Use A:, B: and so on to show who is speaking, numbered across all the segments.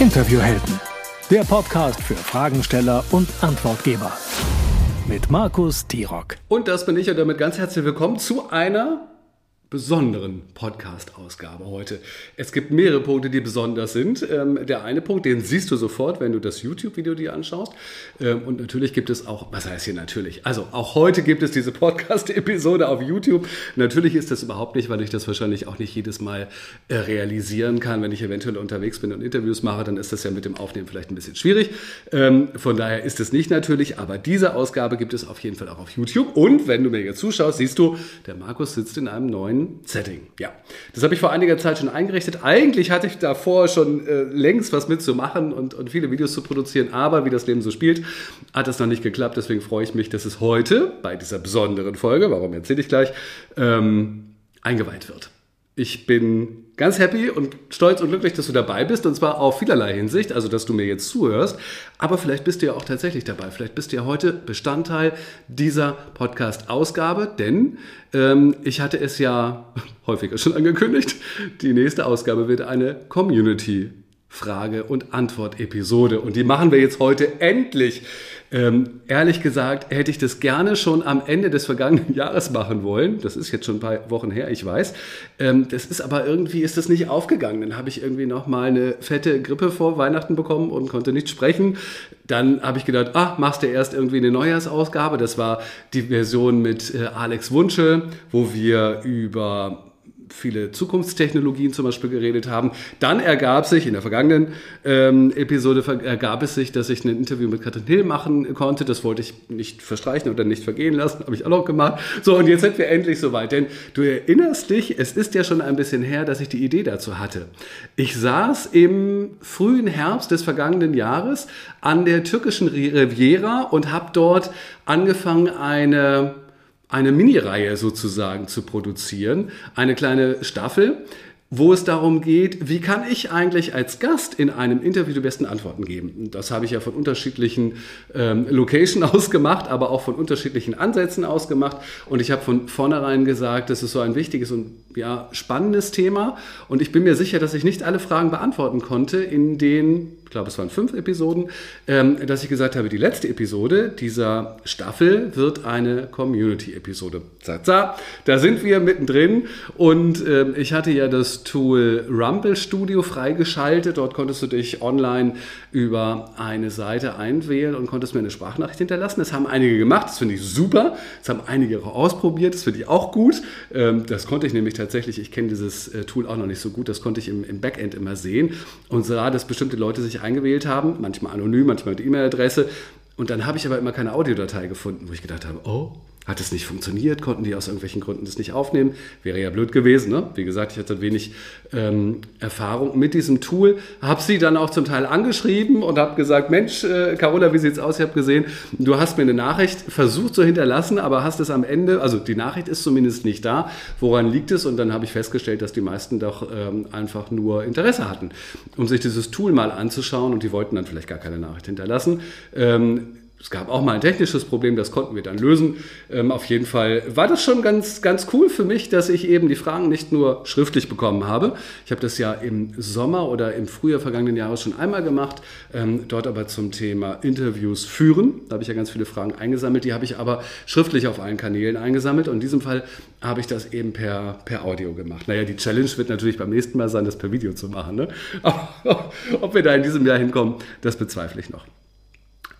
A: Interviewhelden, der Podcast für Fragensteller und Antwortgeber. Mit Markus Tirock.
B: Und das bin ich und damit ganz herzlich willkommen zu einer besonderen Podcast-Ausgabe heute. Es gibt mehrere Punkte, die besonders sind. Ähm, der eine Punkt, den siehst du sofort, wenn du das YouTube-Video dir anschaust. Ähm, und natürlich gibt es auch, was heißt hier natürlich? Also auch heute gibt es diese Podcast-Episode auf YouTube. Natürlich ist das überhaupt nicht, weil ich das wahrscheinlich auch nicht jedes Mal äh, realisieren kann. Wenn ich eventuell unterwegs bin und Interviews mache, dann ist das ja mit dem Aufnehmen vielleicht ein bisschen schwierig. Ähm, von daher ist es nicht natürlich, aber diese Ausgabe gibt es auf jeden Fall auch auf YouTube. Und wenn du mir jetzt zuschaust, siehst du, der Markus sitzt in einem neuen neuen Setting. Ja, das habe ich vor einiger Zeit schon eingerichtet. Eigentlich hatte ich davor schon äh, längst was mitzumachen und, und viele Videos zu produzieren, aber wie das Leben so spielt, hat das noch nicht geklappt. Deswegen freue ich mich, dass es heute bei dieser besonderen Folge, warum erzähle ich gleich, ähm, eingeweiht wird. Ich bin ganz happy und stolz und glücklich, dass du dabei bist und zwar auf vielerlei Hinsicht, also dass du mir jetzt zuhörst, aber vielleicht bist du ja auch tatsächlich dabei. Vielleicht bist du ja heute Bestandteil dieser Podcast-Ausgabe, denn ähm, ich hatte es ja häufiger schon angekündigt, die nächste Ausgabe wird eine Community Frage- und Antwort-Episode und die machen wir jetzt heute endlich. Ähm, ehrlich gesagt hätte ich das gerne schon am Ende des vergangenen Jahres machen wollen. Das ist jetzt schon ein paar Wochen her, ich weiß. Ähm, das ist aber irgendwie ist das nicht aufgegangen. Dann habe ich irgendwie noch mal eine fette Grippe vor Weihnachten bekommen und konnte nicht sprechen. Dann habe ich gedacht, ach, machst du erst irgendwie eine Neujahrsausgabe. Das war die Version mit äh, Alex Wunsche, wo wir über viele Zukunftstechnologien zum Beispiel geredet haben. Dann ergab sich, in der vergangenen ähm, Episode ergab es sich, dass ich ein Interview mit Katrin Hill machen konnte. Das wollte ich nicht verstreichen oder nicht vergehen lassen, habe ich auch noch gemacht. So, und jetzt sind wir endlich soweit. Denn du erinnerst dich, es ist ja schon ein bisschen her, dass ich die Idee dazu hatte. Ich saß im frühen Herbst des vergangenen Jahres an der türkischen Riviera und habe dort angefangen, eine eine Mini-Reihe sozusagen zu produzieren, eine kleine Staffel, wo es darum geht, wie kann ich eigentlich als Gast in einem Interview die besten Antworten geben. Das habe ich ja von unterschiedlichen ähm, Location aus gemacht, aber auch von unterschiedlichen Ansätzen aus gemacht. Und ich habe von vornherein gesagt, das ist so ein wichtiges und ja, spannendes Thema. Und ich bin mir sicher, dass ich nicht alle Fragen beantworten konnte in den ich glaube, es waren fünf Episoden, ähm, dass ich gesagt habe, die letzte Episode dieser Staffel wird eine Community-Episode. Da sind wir mittendrin und ähm, ich hatte ja das Tool Rumble Studio freigeschaltet. Dort konntest du dich online über eine Seite einwählen und konntest mir eine Sprachnachricht hinterlassen. Das haben einige gemacht, das finde ich super. Das haben einige auch ausprobiert, das finde ich auch gut. Ähm, das konnte ich nämlich tatsächlich, ich kenne dieses äh, Tool auch noch nicht so gut, das konnte ich im, im Backend immer sehen und sah, dass bestimmte Leute sich eingewählt haben, manchmal anonym, manchmal mit E-Mail-Adresse. Und dann habe ich aber immer keine Audiodatei gefunden, wo ich gedacht habe, oh, hat es nicht funktioniert, konnten die aus irgendwelchen Gründen das nicht aufnehmen. Wäre ja blöd gewesen. Ne? Wie gesagt, ich hatte wenig ähm, Erfahrung mit diesem Tool. Habe sie dann auch zum Teil angeschrieben und habe gesagt, Mensch, äh, Carola, wie sieht's aus? Ich habe gesehen, du hast mir eine Nachricht versucht zu hinterlassen, aber hast es am Ende, also die Nachricht ist zumindest nicht da. Woran liegt es? Und dann habe ich festgestellt, dass die meisten doch ähm, einfach nur Interesse hatten, um sich dieses Tool mal anzuschauen und die wollten dann vielleicht gar keine Nachricht hinterlassen. Ähm, es gab auch mal ein technisches Problem, das konnten wir dann lösen. Ähm, auf jeden Fall war das schon ganz, ganz cool für mich, dass ich eben die Fragen nicht nur schriftlich bekommen habe. Ich habe das ja im Sommer oder im Frühjahr vergangenen Jahres schon einmal gemacht, ähm, dort aber zum Thema Interviews führen. Da habe ich ja ganz viele Fragen eingesammelt, die habe ich aber schriftlich auf allen Kanälen eingesammelt und in diesem Fall habe ich das eben per, per Audio gemacht. Naja, die Challenge wird natürlich beim nächsten Mal sein, das per Video zu machen. Ne? Aber ob wir da in diesem Jahr hinkommen, das bezweifle ich noch.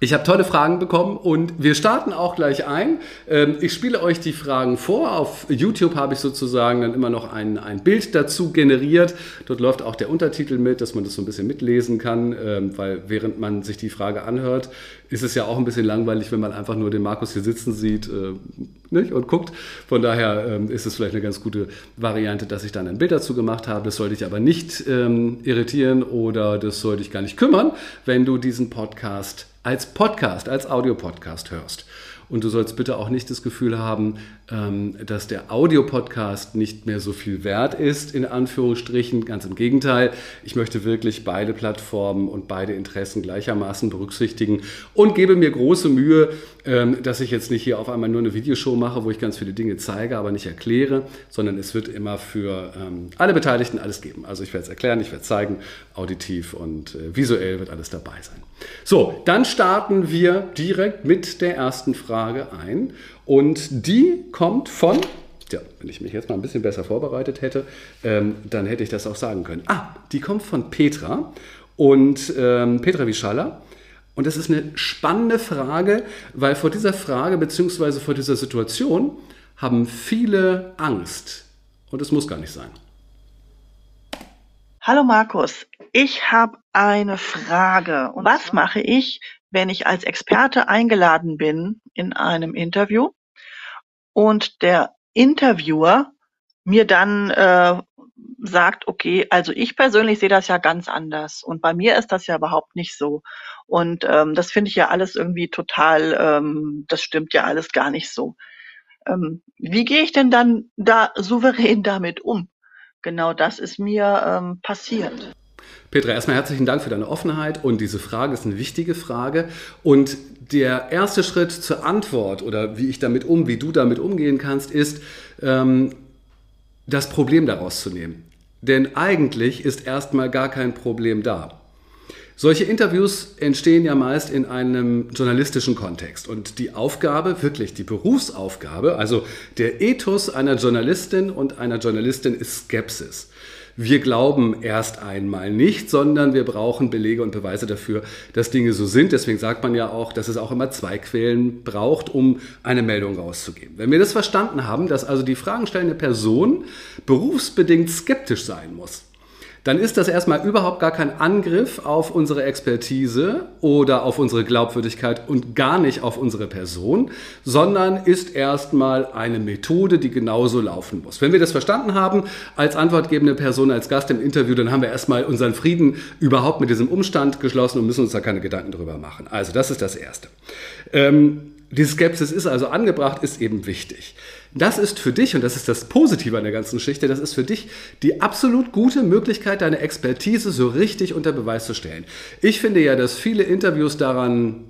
B: Ich habe tolle Fragen bekommen und wir starten auch gleich ein. Ähm, ich spiele euch die Fragen vor. Auf YouTube habe ich sozusagen dann immer noch ein, ein Bild dazu generiert. Dort läuft auch der Untertitel mit, dass man das so ein bisschen mitlesen kann, ähm, weil während man sich die Frage anhört, ist es ja auch ein bisschen langweilig, wenn man einfach nur den Markus hier sitzen sieht äh, nicht? und guckt. Von daher ähm, ist es vielleicht eine ganz gute Variante, dass ich dann ein Bild dazu gemacht habe. Das sollte ich aber nicht irritieren oder das sollte ich gar nicht kümmern, wenn du diesen Podcast als Podcast, als Audiopodcast hörst. Und du sollst bitte auch nicht das Gefühl haben, dass der Audiopodcast nicht mehr so viel wert ist, in Anführungsstrichen. Ganz im Gegenteil. Ich möchte wirklich beide Plattformen und beide Interessen gleichermaßen berücksichtigen und gebe mir große Mühe, ähm, dass ich jetzt nicht hier auf einmal nur eine Videoshow mache, wo ich ganz viele Dinge zeige, aber nicht erkläre, sondern es wird immer für ähm, alle Beteiligten alles geben. Also ich werde es erklären, ich werde es zeigen, auditiv und äh, visuell wird alles dabei sein. So, dann starten wir direkt mit der ersten Frage ein. Und die kommt von, ja, wenn ich mich jetzt mal ein bisschen besser vorbereitet hätte, ähm, dann hätte ich das auch sagen können. Ah, die kommt von Petra und ähm, Petra Wischalla. Und das ist eine spannende Frage, weil vor dieser Frage bzw. vor dieser Situation haben viele Angst. Und es muss gar nicht sein.
C: Hallo Markus, ich habe eine Frage. Und was mache ich, wenn ich als Experte eingeladen bin in einem Interview und der Interviewer mir dann äh, sagt, okay, also ich persönlich sehe das ja ganz anders und bei mir ist das ja überhaupt nicht so. Und ähm, das finde ich ja alles irgendwie total, ähm, das stimmt ja alles gar nicht so. Ähm, wie gehe ich denn dann da souverän damit um? Genau das ist mir ähm, passiert.
B: Petra, erstmal herzlichen Dank für deine Offenheit und diese Frage ist eine wichtige Frage. Und der erste Schritt zur Antwort oder wie ich damit um, wie du damit umgehen kannst, ist, ähm, das Problem daraus zu nehmen. Denn eigentlich ist erstmal gar kein Problem da. Solche Interviews entstehen ja meist in einem journalistischen Kontext. Und die Aufgabe, wirklich die Berufsaufgabe, also der Ethos einer Journalistin und einer Journalistin ist Skepsis wir glauben erst einmal nicht, sondern wir brauchen Belege und Beweise dafür, dass Dinge so sind. Deswegen sagt man ja auch, dass es auch immer zwei Quellen braucht, um eine Meldung rauszugeben. Wenn wir das verstanden haben, dass also die fragenstellende Person berufsbedingt skeptisch sein muss, dann ist das erstmal überhaupt gar kein Angriff auf unsere Expertise oder auf unsere Glaubwürdigkeit und gar nicht auf unsere Person, sondern ist erstmal eine Methode, die genauso laufen muss. Wenn wir das verstanden haben, als antwortgebende Person, als Gast im Interview, dann haben wir erstmal unseren Frieden überhaupt mit diesem Umstand geschlossen und müssen uns da keine Gedanken drüber machen. Also das ist das Erste. Ähm, die Skepsis ist also angebracht, ist eben wichtig. Das ist für dich, und das ist das Positive an der ganzen Geschichte, das ist für dich die absolut gute Möglichkeit, deine Expertise so richtig unter Beweis zu stellen. Ich finde ja, dass viele Interviews daran,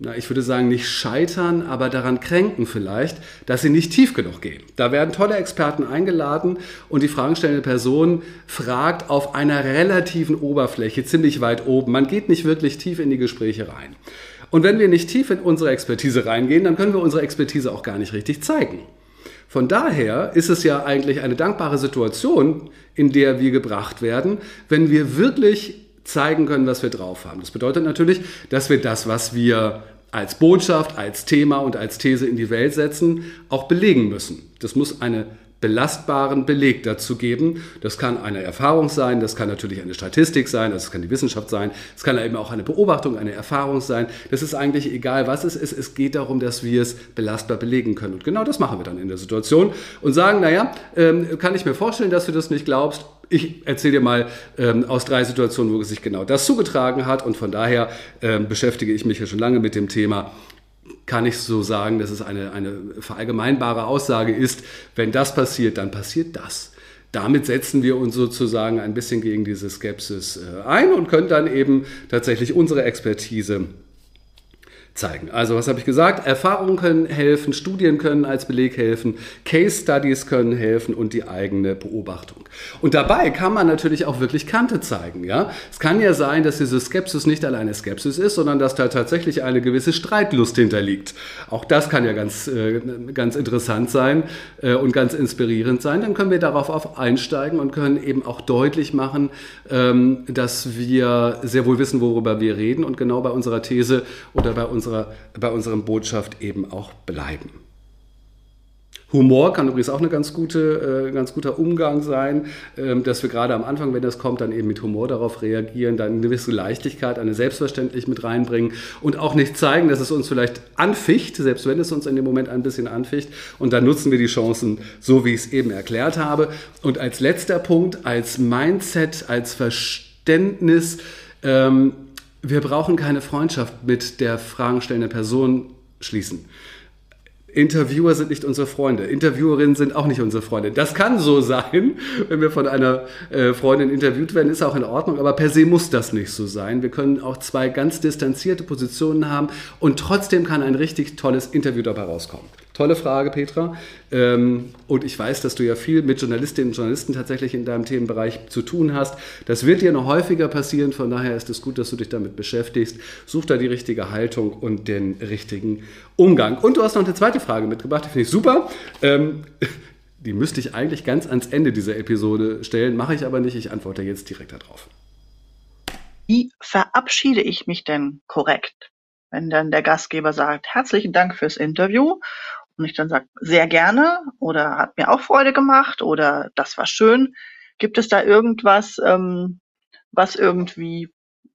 B: na, ich würde sagen, nicht scheitern, aber daran kränken vielleicht, dass sie nicht tief genug gehen. Da werden tolle Experten eingeladen und die fragenstellende Person fragt auf einer relativen Oberfläche, ziemlich weit oben. Man geht nicht wirklich tief in die Gespräche rein. Und wenn wir nicht tief in unsere Expertise reingehen, dann können wir unsere Expertise auch gar nicht richtig zeigen. Von daher ist es ja eigentlich eine dankbare Situation, in der wir gebracht werden, wenn wir wirklich zeigen können, was wir drauf haben. Das bedeutet natürlich, dass wir das, was wir als Botschaft, als Thema und als These in die Welt setzen, auch belegen müssen. Das muss eine belastbaren Beleg dazu geben. Das kann eine Erfahrung sein, das kann natürlich eine Statistik sein, das kann die Wissenschaft sein, es kann eben auch eine Beobachtung, eine Erfahrung sein. Das ist eigentlich egal, was es ist. Es geht darum, dass wir es belastbar belegen können. Und genau das machen wir dann in der Situation und sagen, naja, ähm, kann ich mir vorstellen, dass du das nicht glaubst. Ich erzähle dir mal ähm, aus drei Situationen, wo sich genau das zugetragen hat. Und von daher ähm, beschäftige ich mich ja schon lange mit dem Thema kann ich so sagen, dass es eine, eine verallgemeinbare Aussage ist, wenn das passiert, dann passiert das. Damit setzen wir uns sozusagen ein bisschen gegen diese Skepsis äh, ein und können dann eben tatsächlich unsere Expertise zeigen. Also was habe ich gesagt? Erfahrungen können helfen, Studien können als Beleg helfen, Case Studies können helfen und die eigene Beobachtung. Und dabei kann man natürlich auch wirklich Kante zeigen. Ja? Es kann ja sein, dass diese Skepsis nicht alleine Skepsis ist, sondern dass da tatsächlich eine gewisse Streitlust hinterliegt. Auch das kann ja ganz, äh, ganz interessant sein äh, und ganz inspirierend sein. Dann können wir darauf auf einsteigen und können eben auch deutlich machen, ähm, dass wir sehr wohl wissen, worüber wir reden und genau bei unserer These oder bei uns unserer, bei unserem Botschaft eben auch bleiben. Humor kann übrigens auch ein ganz, gute, äh, ganz guter Umgang sein, ähm, dass wir gerade am Anfang, wenn das kommt, dann eben mit Humor darauf reagieren, dann eine gewisse Leichtigkeit, eine Selbstverständlich mit reinbringen und auch nicht zeigen, dass es uns vielleicht anficht, selbst wenn es uns in dem Moment ein bisschen anficht. Und dann nutzen wir die Chancen, so wie ich es eben erklärt habe. Und als letzter Punkt, als Mindset, als Verständnis, ähm, wir brauchen keine Freundschaft mit der fragenstellenden Person schließen. Interviewer sind nicht unsere Freunde. Interviewerinnen sind auch nicht unsere Freunde. Das kann so sein, wenn wir von einer äh, Freundin interviewt werden, ist auch in Ordnung, aber per se muss das nicht so sein. Wir können auch zwei ganz distanzierte Positionen haben und trotzdem kann ein richtig tolles Interview dabei rauskommen. Tolle Frage, Petra. Ähm, und ich weiß, dass du ja viel mit Journalistinnen und Journalisten tatsächlich in deinem Themenbereich zu tun hast. Das wird dir noch häufiger passieren. Von daher ist es gut, dass du dich damit beschäftigst. Such da die richtige Haltung und den richtigen Umgang. Und du hast noch eine zweite Frage mitgebracht, die finde ich super. Ähm, die müsste ich eigentlich ganz ans Ende dieser Episode stellen, mache ich aber nicht. Ich antworte jetzt direkt darauf.
C: Wie verabschiede ich mich denn korrekt? Wenn dann der Gastgeber sagt, herzlichen Dank fürs Interview und ich dann sage, sehr gerne oder hat mir auch Freude gemacht oder das war schön. Gibt es da irgendwas, ähm, was irgendwie,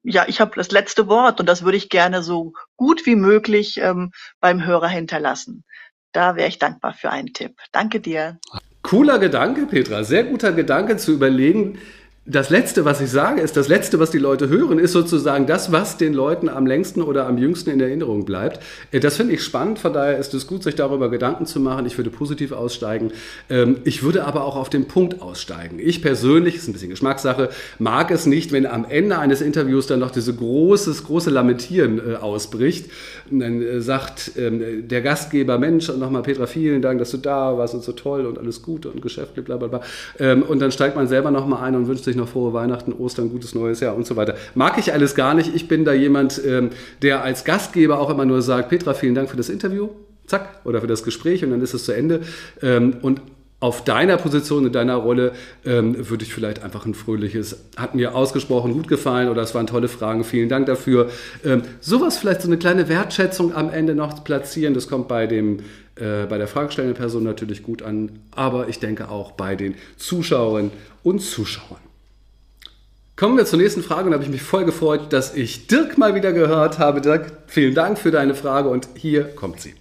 C: ja, ich habe das letzte Wort und das würde ich gerne so gut wie möglich ähm, beim Hörer hinterlassen. Da wäre ich dankbar für einen Tipp. Danke dir.
B: Cooler Gedanke, Petra. Sehr guter Gedanke zu überlegen, das Letzte, was ich sage, ist das Letzte, was die Leute hören, ist sozusagen das, was den Leuten am längsten oder am jüngsten in Erinnerung bleibt. Äh, das finde ich spannend, von daher ist es gut, sich darüber Gedanken zu machen. Ich würde positiv aussteigen. Ähm, ich würde aber auch auf den Punkt aussteigen. Ich persönlich, ist ein bisschen Geschmackssache, mag es nicht, wenn am Ende eines Interviews dann noch diese großes, große Lamentieren äh, ausbricht. Dann äh, sagt ähm, der Gastgeber, Mensch, und nochmal Petra, vielen Dank, dass du da warst und so toll und alles Gute und geschäftlich, bla bla bla. Ähm, und dann steigt man selber nochmal ein und wünscht sich noch frohe Weihnachten, Ostern, gutes neues Jahr und so weiter. Mag ich alles gar nicht. Ich bin da jemand, ähm, der als Gastgeber auch immer nur sagt, Petra, vielen Dank für das Interview, zack, oder für das Gespräch und dann ist es zu Ende. Ähm, und auf deiner Position, in deiner Rolle, ähm, würde ich vielleicht einfach ein fröhliches, hat mir ausgesprochen gut gefallen oder es waren tolle Fragen, vielen Dank dafür. Ähm, sowas vielleicht so eine kleine Wertschätzung am Ende noch platzieren, das kommt bei dem äh, bei der fragestellenden Person natürlich gut an, aber ich denke auch bei den Zuschauerinnen und Zuschauern. Kommen wir zur nächsten Frage und da habe ich mich voll gefreut, dass ich Dirk mal wieder gehört habe. Dirk, vielen Dank für deine Frage und hier kommt sie.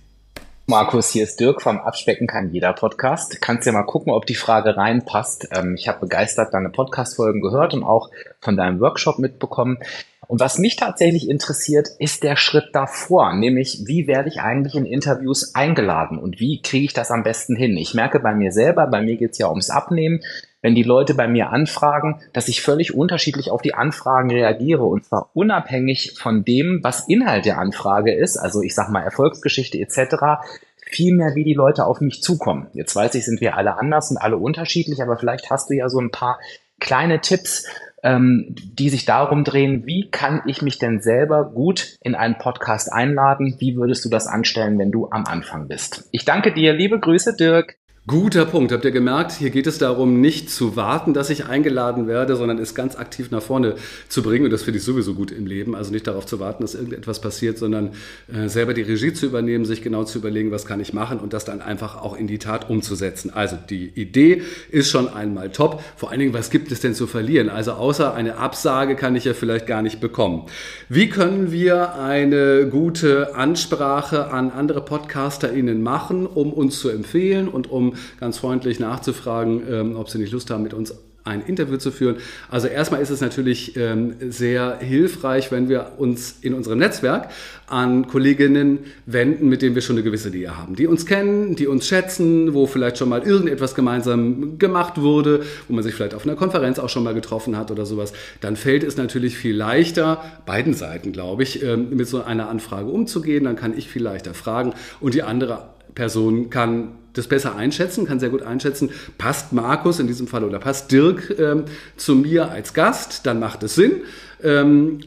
D: Markus, hier ist Dirk vom Abspecken kann jeder Podcast. Kannst ja mal gucken, ob die Frage reinpasst. Ähm, ich habe begeistert deine Podcast-Folgen gehört und auch von deinem Workshop mitbekommen. Und was mich tatsächlich interessiert, ist der Schritt davor, nämlich wie werde ich eigentlich in Interviews eingeladen und wie kriege ich das am besten hin? Ich merke bei mir selber, bei mir geht es ja ums Abnehmen wenn die Leute bei mir anfragen, dass ich völlig unterschiedlich auf die Anfragen reagiere und zwar unabhängig von dem, was Inhalt der Anfrage ist, also ich sag mal Erfolgsgeschichte etc., vielmehr wie die Leute auf mich zukommen. Jetzt weiß ich, sind wir alle anders und alle unterschiedlich, aber vielleicht hast du ja so ein paar kleine Tipps, ähm, die sich darum drehen, wie kann ich mich denn selber gut in einen Podcast einladen? Wie würdest du das anstellen, wenn du am Anfang bist? Ich danke dir, liebe Grüße, Dirk.
B: Guter Punkt. Habt ihr gemerkt, hier geht es darum, nicht zu warten, dass ich eingeladen werde, sondern es ganz aktiv nach vorne zu bringen. Und das finde ich sowieso gut im Leben. Also nicht darauf zu warten, dass irgendetwas passiert, sondern äh, selber die Regie zu übernehmen, sich genau zu überlegen, was kann ich machen und das dann einfach auch in die Tat umzusetzen. Also die Idee ist schon einmal top. Vor allen Dingen, was gibt es denn zu verlieren? Also außer eine Absage kann ich ja vielleicht gar nicht bekommen. Wie können wir eine gute Ansprache an andere PodcasterInnen machen, um uns zu empfehlen und um ganz freundlich nachzufragen, ähm, ob sie nicht Lust haben, mit uns ein Interview zu führen. Also erstmal ist es natürlich ähm, sehr hilfreich, wenn wir uns in unserem Netzwerk an Kolleginnen wenden, mit denen wir schon eine gewisse Nähe haben, die uns kennen, die uns schätzen, wo vielleicht schon mal irgendetwas gemeinsam gemacht wurde, wo man sich vielleicht auf einer Konferenz auch schon mal getroffen hat oder sowas. Dann fällt es natürlich viel leichter, beiden Seiten, glaube ich, ähm, mit so einer Anfrage umzugehen. Dann kann ich viel leichter fragen und die andere Person kann das besser einschätzen, kann sehr gut einschätzen, passt Markus in diesem Fall oder passt Dirk ähm, zu mir als Gast, dann macht es Sinn. Ähm,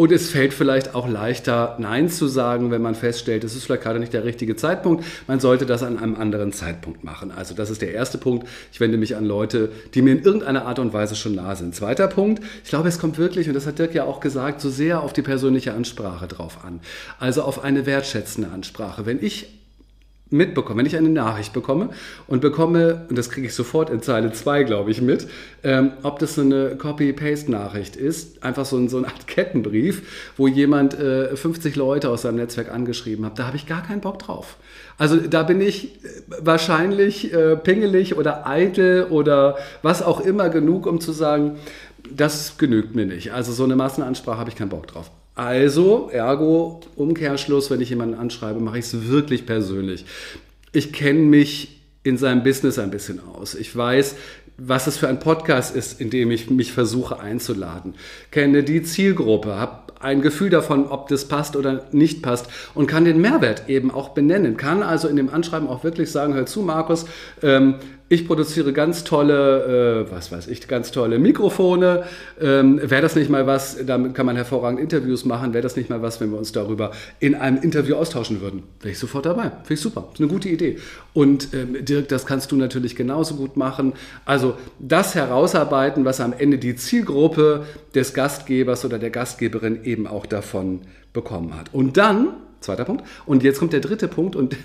B: und es fällt vielleicht auch leichter, Nein zu sagen, wenn man feststellt, es ist vielleicht gerade nicht der richtige Zeitpunkt. Man sollte das an einem anderen Zeitpunkt machen. Also das ist der erste Punkt. Ich wende mich an Leute, die mir in irgendeiner Art und Weise schon nah sind. Zweiter Punkt. Ich glaube, es kommt wirklich, und das hat Dirk ja auch gesagt, so sehr auf die persönliche Ansprache drauf an. Also auf eine wertschätzende Ansprache. Wenn ich mitbekomme, wenn ich eine Nachricht bekomme und bekomme, und das kriege ich sofort in Zeile 2, glaube ich, mit, ähm, ob das so eine Copy-Paste-Nachricht ist, einfach so, ein, so eine Art Kettenbrief, wo jemand äh, 50 Leute aus seinem Netzwerk angeschrieben hat, da habe ich gar keinen Bock drauf. Also da bin ich äh, wahrscheinlich äh, pingelig oder eitel oder was auch immer genug, um zu sagen, das genügt mir nicht. Also so eine Massenansprache habe ich keinen Bock drauf. Also, ergo, Umkehrschluss, wenn ich jemanden anschreibe, mache ich es wirklich persönlich. Ich kenne mich in seinem Business ein bisschen aus. Ich weiß, was es für ein Podcast ist, in dem ich mich versuche einzuladen. Kenne die Zielgruppe, habe ein Gefühl davon, ob das passt oder nicht passt und kann den Mehrwert eben auch benennen. Kann also in dem Anschreiben auch wirklich sagen, hör zu, Markus, ähm, ich produziere ganz tolle, äh, was weiß ich, ganz tolle Mikrofone. Ähm, Wäre das nicht mal was, damit kann man hervorragend Interviews machen, wäre das nicht mal was, wenn wir uns darüber in einem Interview austauschen würden? Wäre ich sofort dabei. Finde ich super. Ist eine gute Idee. Und ähm, Dirk, das kannst du natürlich genauso gut machen. Also das herausarbeiten, was am Ende die Zielgruppe des Gastgebers oder der Gastgeberin eben auch davon bekommen hat. Und dann, zweiter Punkt, und jetzt kommt der dritte Punkt und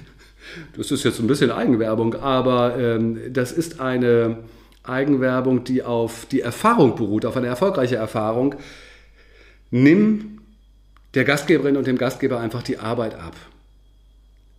B: das ist jetzt ein bisschen Eigenwerbung, aber ähm, das ist eine Eigenwerbung, die auf die Erfahrung beruht, auf eine erfolgreiche Erfahrung. Nimm der Gastgeberin und dem Gastgeber einfach die Arbeit ab.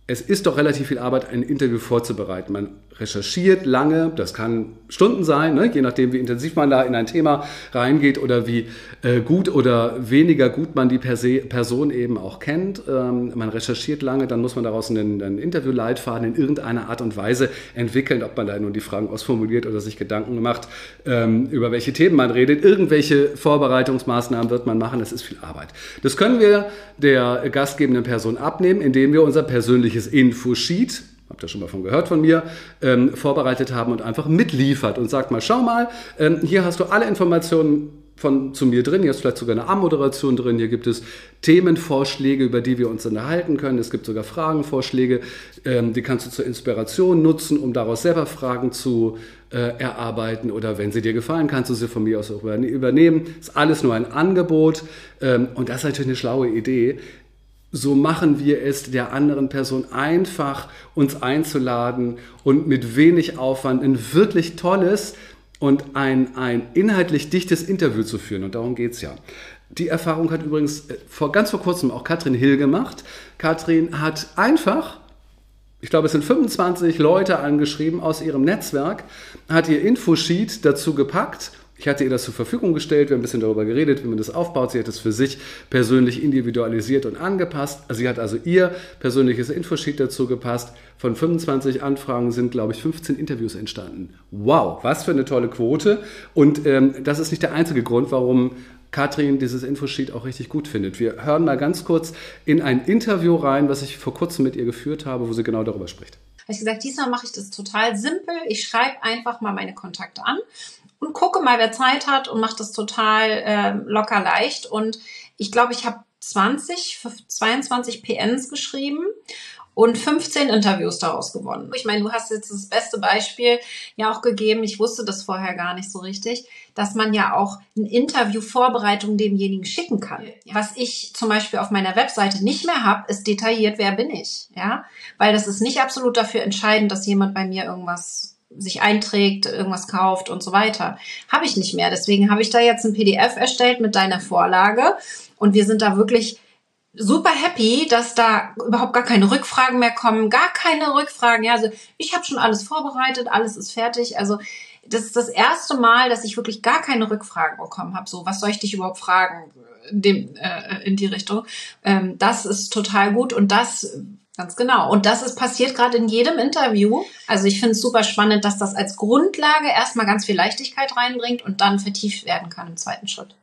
B: Es ist doch relativ viel Arbeit, ein Interview vorzubereiten. Man recherchiert lange, das kann Stunden sein, ne? je nachdem, wie intensiv man da in ein Thema reingeht oder wie äh, gut oder weniger gut man die se Person eben auch kennt. Ähm, man recherchiert lange, dann muss man daraus einen, einen Interviewleitfaden in irgendeiner Art und Weise entwickeln, ob man da nun die Fragen ausformuliert oder sich Gedanken macht, ähm, über welche Themen man redet. Irgendwelche Vorbereitungsmaßnahmen wird man machen, das ist viel Arbeit. Das können wir der gastgebenden Person abnehmen, indem wir unser persönliches Infosheet habt ihr schon mal von gehört von mir, ähm, vorbereitet haben und einfach mitliefert und sagt mal, schau mal, ähm, hier hast du alle Informationen von, zu mir drin, hier ist vielleicht sogar eine Anmoderation drin, hier gibt es Themenvorschläge, über die wir uns unterhalten können, es gibt sogar Fragenvorschläge, ähm, die kannst du zur Inspiration nutzen, um daraus selber Fragen zu äh, erarbeiten oder wenn sie dir gefallen, kannst du sie von mir aus auch übernehmen. Ist alles nur ein Angebot ähm, und das ist natürlich eine schlaue Idee, so machen wir es der anderen Person einfach, uns einzuladen und mit wenig Aufwand ein wirklich tolles und ein, ein inhaltlich dichtes Interview zu führen. Und darum geht es ja. Die Erfahrung hat übrigens äh, vor ganz vor kurzem auch Katrin Hill gemacht. Katrin hat einfach, ich glaube, es sind 25 Leute angeschrieben aus ihrem Netzwerk, hat ihr Infosheet dazu gepackt ich hatte ihr das zur Verfügung gestellt, wir haben ein bisschen darüber geredet, wie man das aufbaut. Sie hat es für sich persönlich individualisiert und angepasst. Sie hat also ihr persönliches Infosheet dazu gepasst. Von 25 Anfragen sind, glaube ich, 15 Interviews entstanden. Wow, was für eine tolle Quote. Und ähm, das ist nicht der einzige Grund, warum Katrin dieses Infosheet auch richtig gut findet. Wir hören mal ganz kurz in ein Interview rein, was ich vor kurzem mit ihr geführt habe, wo sie genau darüber spricht
E: habe ich gesagt, diesmal mache ich das total simpel. Ich schreibe einfach mal meine Kontakte an und gucke mal, wer Zeit hat und mache das total äh, locker leicht. Und ich glaube, ich habe 20, 22 PNs geschrieben und 15 Interviews daraus gewonnen. Ich meine, du hast jetzt das beste Beispiel ja auch gegeben. Ich wusste das vorher gar nicht so richtig, dass man ja auch eine Interviewvorbereitung demjenigen schicken kann. Was ich zum Beispiel auf meiner Webseite nicht mehr habe, ist detailliert, wer bin ich, ja, weil das ist nicht absolut dafür entscheidend, dass jemand bei mir irgendwas sich einträgt, irgendwas kauft und so weiter. Habe ich nicht mehr. Deswegen habe ich da jetzt ein PDF erstellt mit deiner Vorlage und wir sind da wirklich super happy, dass da überhaupt gar keine Rückfragen mehr kommen, gar keine Rückfragen. Ja, also ich habe schon alles vorbereitet, alles ist fertig. Also das ist das erste Mal, dass ich wirklich gar keine Rückfragen bekommen habe. So, was soll ich dich überhaupt fragen? Dem, äh, in die Richtung. Ähm, das ist total gut und das Ganz genau. Und das ist passiert gerade in jedem Interview. Also ich finde es super spannend, dass das als Grundlage erstmal ganz viel Leichtigkeit reinbringt und dann vertieft werden kann im zweiten Schritt.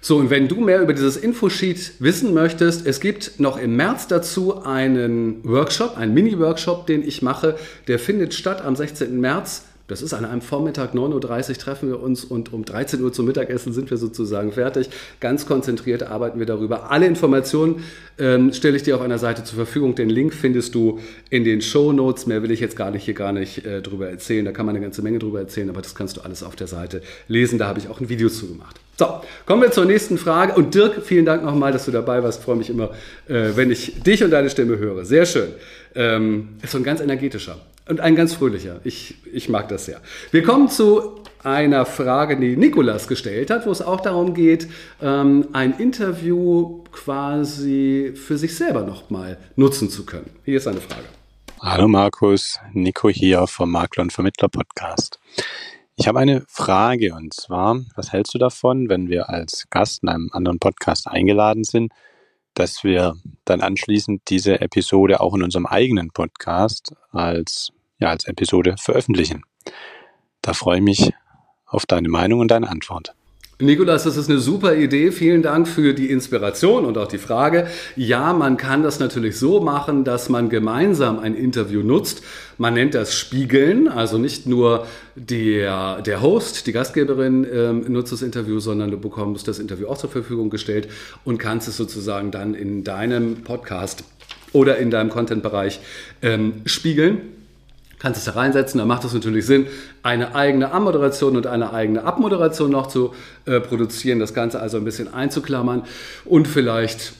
B: So, und wenn du mehr über dieses Infosheet wissen möchtest, es gibt noch im März dazu einen Workshop, einen Mini-Workshop, den ich mache. Der findet statt am 16. März das ist an einem Vormittag, 9.30 Uhr treffen wir uns und um 13 Uhr zum Mittagessen sind wir sozusagen fertig. Ganz konzentriert arbeiten wir darüber. Alle Informationen ähm, stelle ich dir auf einer Seite zur Verfügung. Den Link findest du in den Show Notes. Mehr will ich jetzt gar nicht hier gar nicht äh, drüber erzählen. Da kann man eine ganze Menge drüber erzählen, aber das kannst du alles auf der Seite lesen. Da habe ich auch ein Video zu gemacht. So, kommen wir zur nächsten Frage. Und Dirk, vielen Dank nochmal, dass du dabei warst. Ich freue mich immer, äh, wenn ich dich und deine Stimme höre. Sehr schön. Ähm, ist so ein ganz energetischer. Und ein ganz fröhlicher. Ich, ich mag das sehr. Wir kommen zu einer Frage, die Nikolas gestellt hat, wo es auch darum geht, ähm, ein Interview quasi für sich selber nochmal nutzen zu können. Hier ist eine Frage.
F: Hallo Markus, Nico hier vom Makler und Vermittler Podcast. Ich Ich habe eine Frage und zwar, was hältst du davon, wenn wir als Gast in einem anderen Podcast eingeladen sind, dass wir dann anschließend diese Episode auch in unserem eigenen Podcast als, ja, als Episode veröffentlichen? Da freue ich mich auf deine Meinung und deine Antwort.
B: Nikolas, das ist eine super Idee. Vielen Dank für die Inspiration und auch die Frage. Ja, man kann das natürlich so machen, dass man gemeinsam ein Interview nutzt. Man nennt das Spiegeln, also nicht nur der, der Host, die Gastgeberin ähm, nutzt das Interview, sondern du bekommst das Interview auch zur Verfügung gestellt und kannst es sozusagen dann in deinem Podcast oder in deinem Content-Bereich ähm, spiegeln kannst es da reinsetzen. Da macht es natürlich Sinn, eine eigene Anmoderation und eine eigene Abmoderation noch zu äh, produzieren, das Ganze also ein bisschen einzuklammern und vielleicht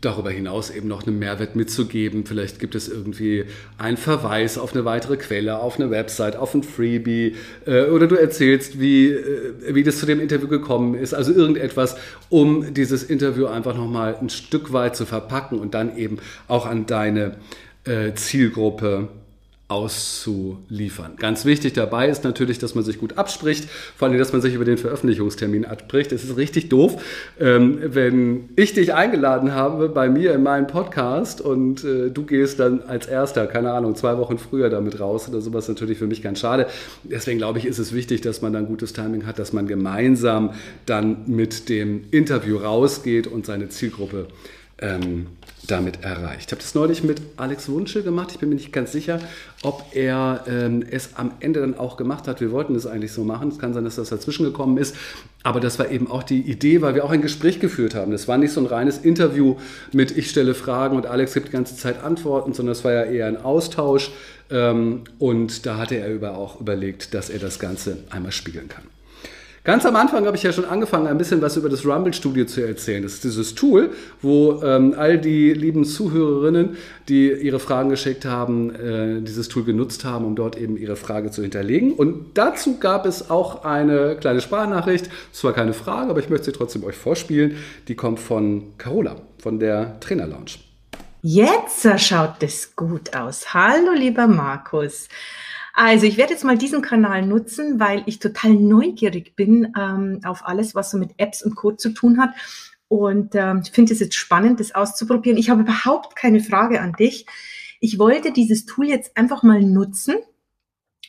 B: darüber hinaus eben noch einen Mehrwert mitzugeben. Vielleicht gibt es irgendwie einen Verweis auf eine weitere Quelle, auf eine Website, auf ein Freebie äh, oder du erzählst, wie, äh, wie das zu dem Interview gekommen ist. Also irgendetwas, um dieses Interview einfach nochmal ein Stück weit zu verpacken und dann eben auch an deine äh, Zielgruppe auszuliefern. Ganz wichtig dabei ist natürlich, dass man sich gut abspricht, vor allem, dass man sich über den Veröffentlichungstermin abspricht. Es ist richtig doof, ähm, wenn ich dich eingeladen habe bei mir in meinen Podcast und äh, du gehst dann als Erster, keine Ahnung, zwei Wochen früher damit raus oder sowas, natürlich für mich ganz schade. Deswegen glaube ich, ist es wichtig, dass man dann gutes Timing hat, dass man gemeinsam dann mit dem Interview rausgeht und seine Zielgruppe ähm, damit erreicht. Ich habe das neulich mit Alex Wunschel gemacht. Ich bin mir nicht ganz sicher, ob er ähm, es am Ende dann auch gemacht hat. Wir wollten es eigentlich so machen. Es kann sein, dass das dazwischen gekommen ist. Aber das war eben auch die Idee, weil wir auch ein Gespräch geführt haben. Das war nicht so ein reines Interview mit ich stelle Fragen und Alex gibt die ganze Zeit Antworten, sondern es war ja eher ein Austausch. Ähm, und da hatte er über auch überlegt, dass er das Ganze einmal spiegeln kann. Ganz am Anfang habe ich ja schon angefangen, ein bisschen was über das Rumble Studio zu erzählen. Das ist dieses Tool, wo ähm, all die lieben Zuhörerinnen, die ihre Fragen geschickt haben, äh, dieses Tool genutzt haben, um dort eben ihre Frage zu hinterlegen. Und dazu gab es auch eine kleine Sprachnachricht. Zwar keine Frage, aber ich möchte sie trotzdem euch vorspielen. Die kommt von Carola, von der Trainer Lounge.
G: Jetzt schaut es gut aus. Hallo, lieber Markus. Also ich werde jetzt mal diesen Kanal nutzen, weil ich total neugierig bin ähm, auf alles, was so mit Apps und Code zu tun hat. Und ähm, ich finde es jetzt spannend, das auszuprobieren. Ich habe überhaupt keine Frage an dich. Ich wollte dieses Tool jetzt einfach mal nutzen,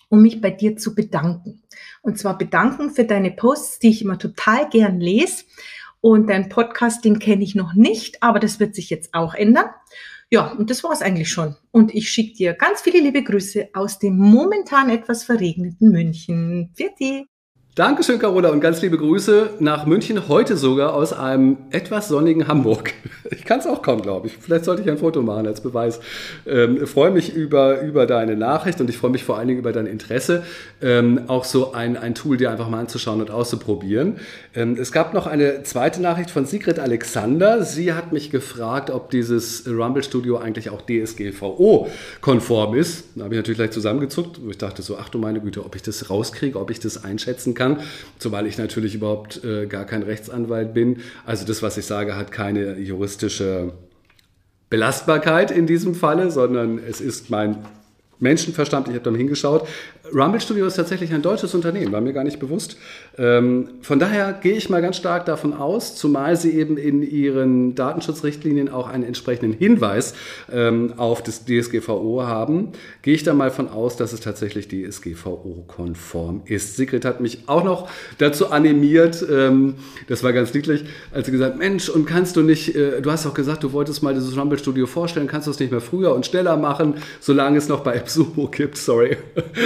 G: um mich bei dir zu bedanken. Und zwar bedanken für deine Posts, die ich immer total gern lese. Und dein Podcast, den kenne ich noch nicht, aber das wird sich jetzt auch ändern. Ja, und das war es eigentlich schon. Und ich schicke dir ganz viele liebe Grüße aus dem momentan etwas verregneten München. Vierte!
B: Dankeschön, Carola, und ganz liebe Grüße nach München, heute sogar aus einem etwas sonnigen Hamburg. Ich kann es auch kaum, glaube ich. Vielleicht sollte ich ein Foto machen als Beweis. Ähm, freue mich über, über deine Nachricht und ich freue mich vor allen Dingen über dein Interesse, ähm, auch so ein, ein Tool dir einfach mal anzuschauen und auszuprobieren. Ähm, es gab noch eine zweite Nachricht von Sigrid Alexander. Sie hat mich gefragt, ob dieses Rumble Studio eigentlich auch DSGVO-konform ist. Da habe ich natürlich gleich zusammengezuckt, wo ich dachte so, ach du meine Güte, ob ich das rauskriege, ob ich das einschätzen kann kann, zumal ich natürlich überhaupt äh, gar kein Rechtsanwalt bin. Also das, was ich sage, hat keine juristische Belastbarkeit in diesem Falle, sondern es ist mein Menschenverstand, ich habe da mal hingeschaut. Rumble Studio ist tatsächlich ein deutsches Unternehmen, war mir gar nicht bewusst. Ähm, von daher gehe ich mal ganz stark davon aus, zumal sie eben in ihren Datenschutzrichtlinien auch einen entsprechenden Hinweis ähm, auf das DSGVO haben, gehe ich da mal von aus, dass es tatsächlich DSGVO-konform ist. Sigrid hat mich auch noch dazu animiert, ähm, das war ganz niedlich, als sie gesagt, Mensch, und kannst du nicht, äh, du hast doch gesagt, du wolltest mal dieses Rumble Studio vorstellen, kannst du es nicht mehr früher und schneller machen, solange es noch bei Absumo gibt, sorry.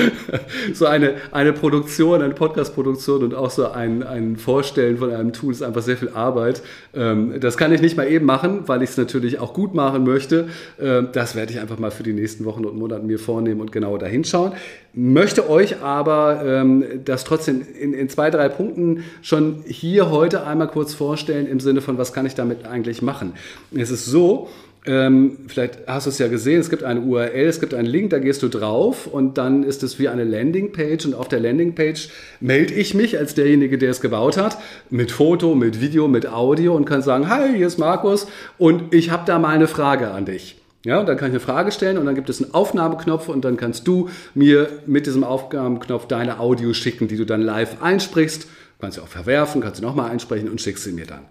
B: so eine, eine Produktion, eine Podcast-Produktion und auch so ein, ein Vorstellen von einem Tool ist einfach sehr viel Arbeit. Ähm, das kann ich nicht mal eben machen, weil ich es natürlich auch gut machen möchte. Ähm, das werde ich einfach mal für die nächsten Wochen und Monate mir vornehmen und genau dahin schauen. Möchte euch aber ähm, das trotzdem in, in zwei, drei Punkten schon hier heute einmal kurz vorstellen im Sinne von, was kann ich damit eigentlich machen. Es ist so, ähm, vielleicht hast du es ja gesehen, es gibt eine URL, es gibt einen Link, da gehst du drauf und dann ist es wie eine Landingpage und auf der Landingpage melde ich mich als derjenige, der es gebaut hat, mit Foto, mit Video, mit Audio und kann sagen, hi, hier ist Markus und ich habe da mal eine Frage an dich. Ja, und dann kann ich eine Frage stellen und dann gibt es einen Aufnahmeknopf und dann kannst du mir mit diesem Aufnahmeknopf deine Audio schicken, die du dann live einsprichst. Kannst sie auch verwerfen, kannst sie nochmal einsprechen und schickst sie mir dann.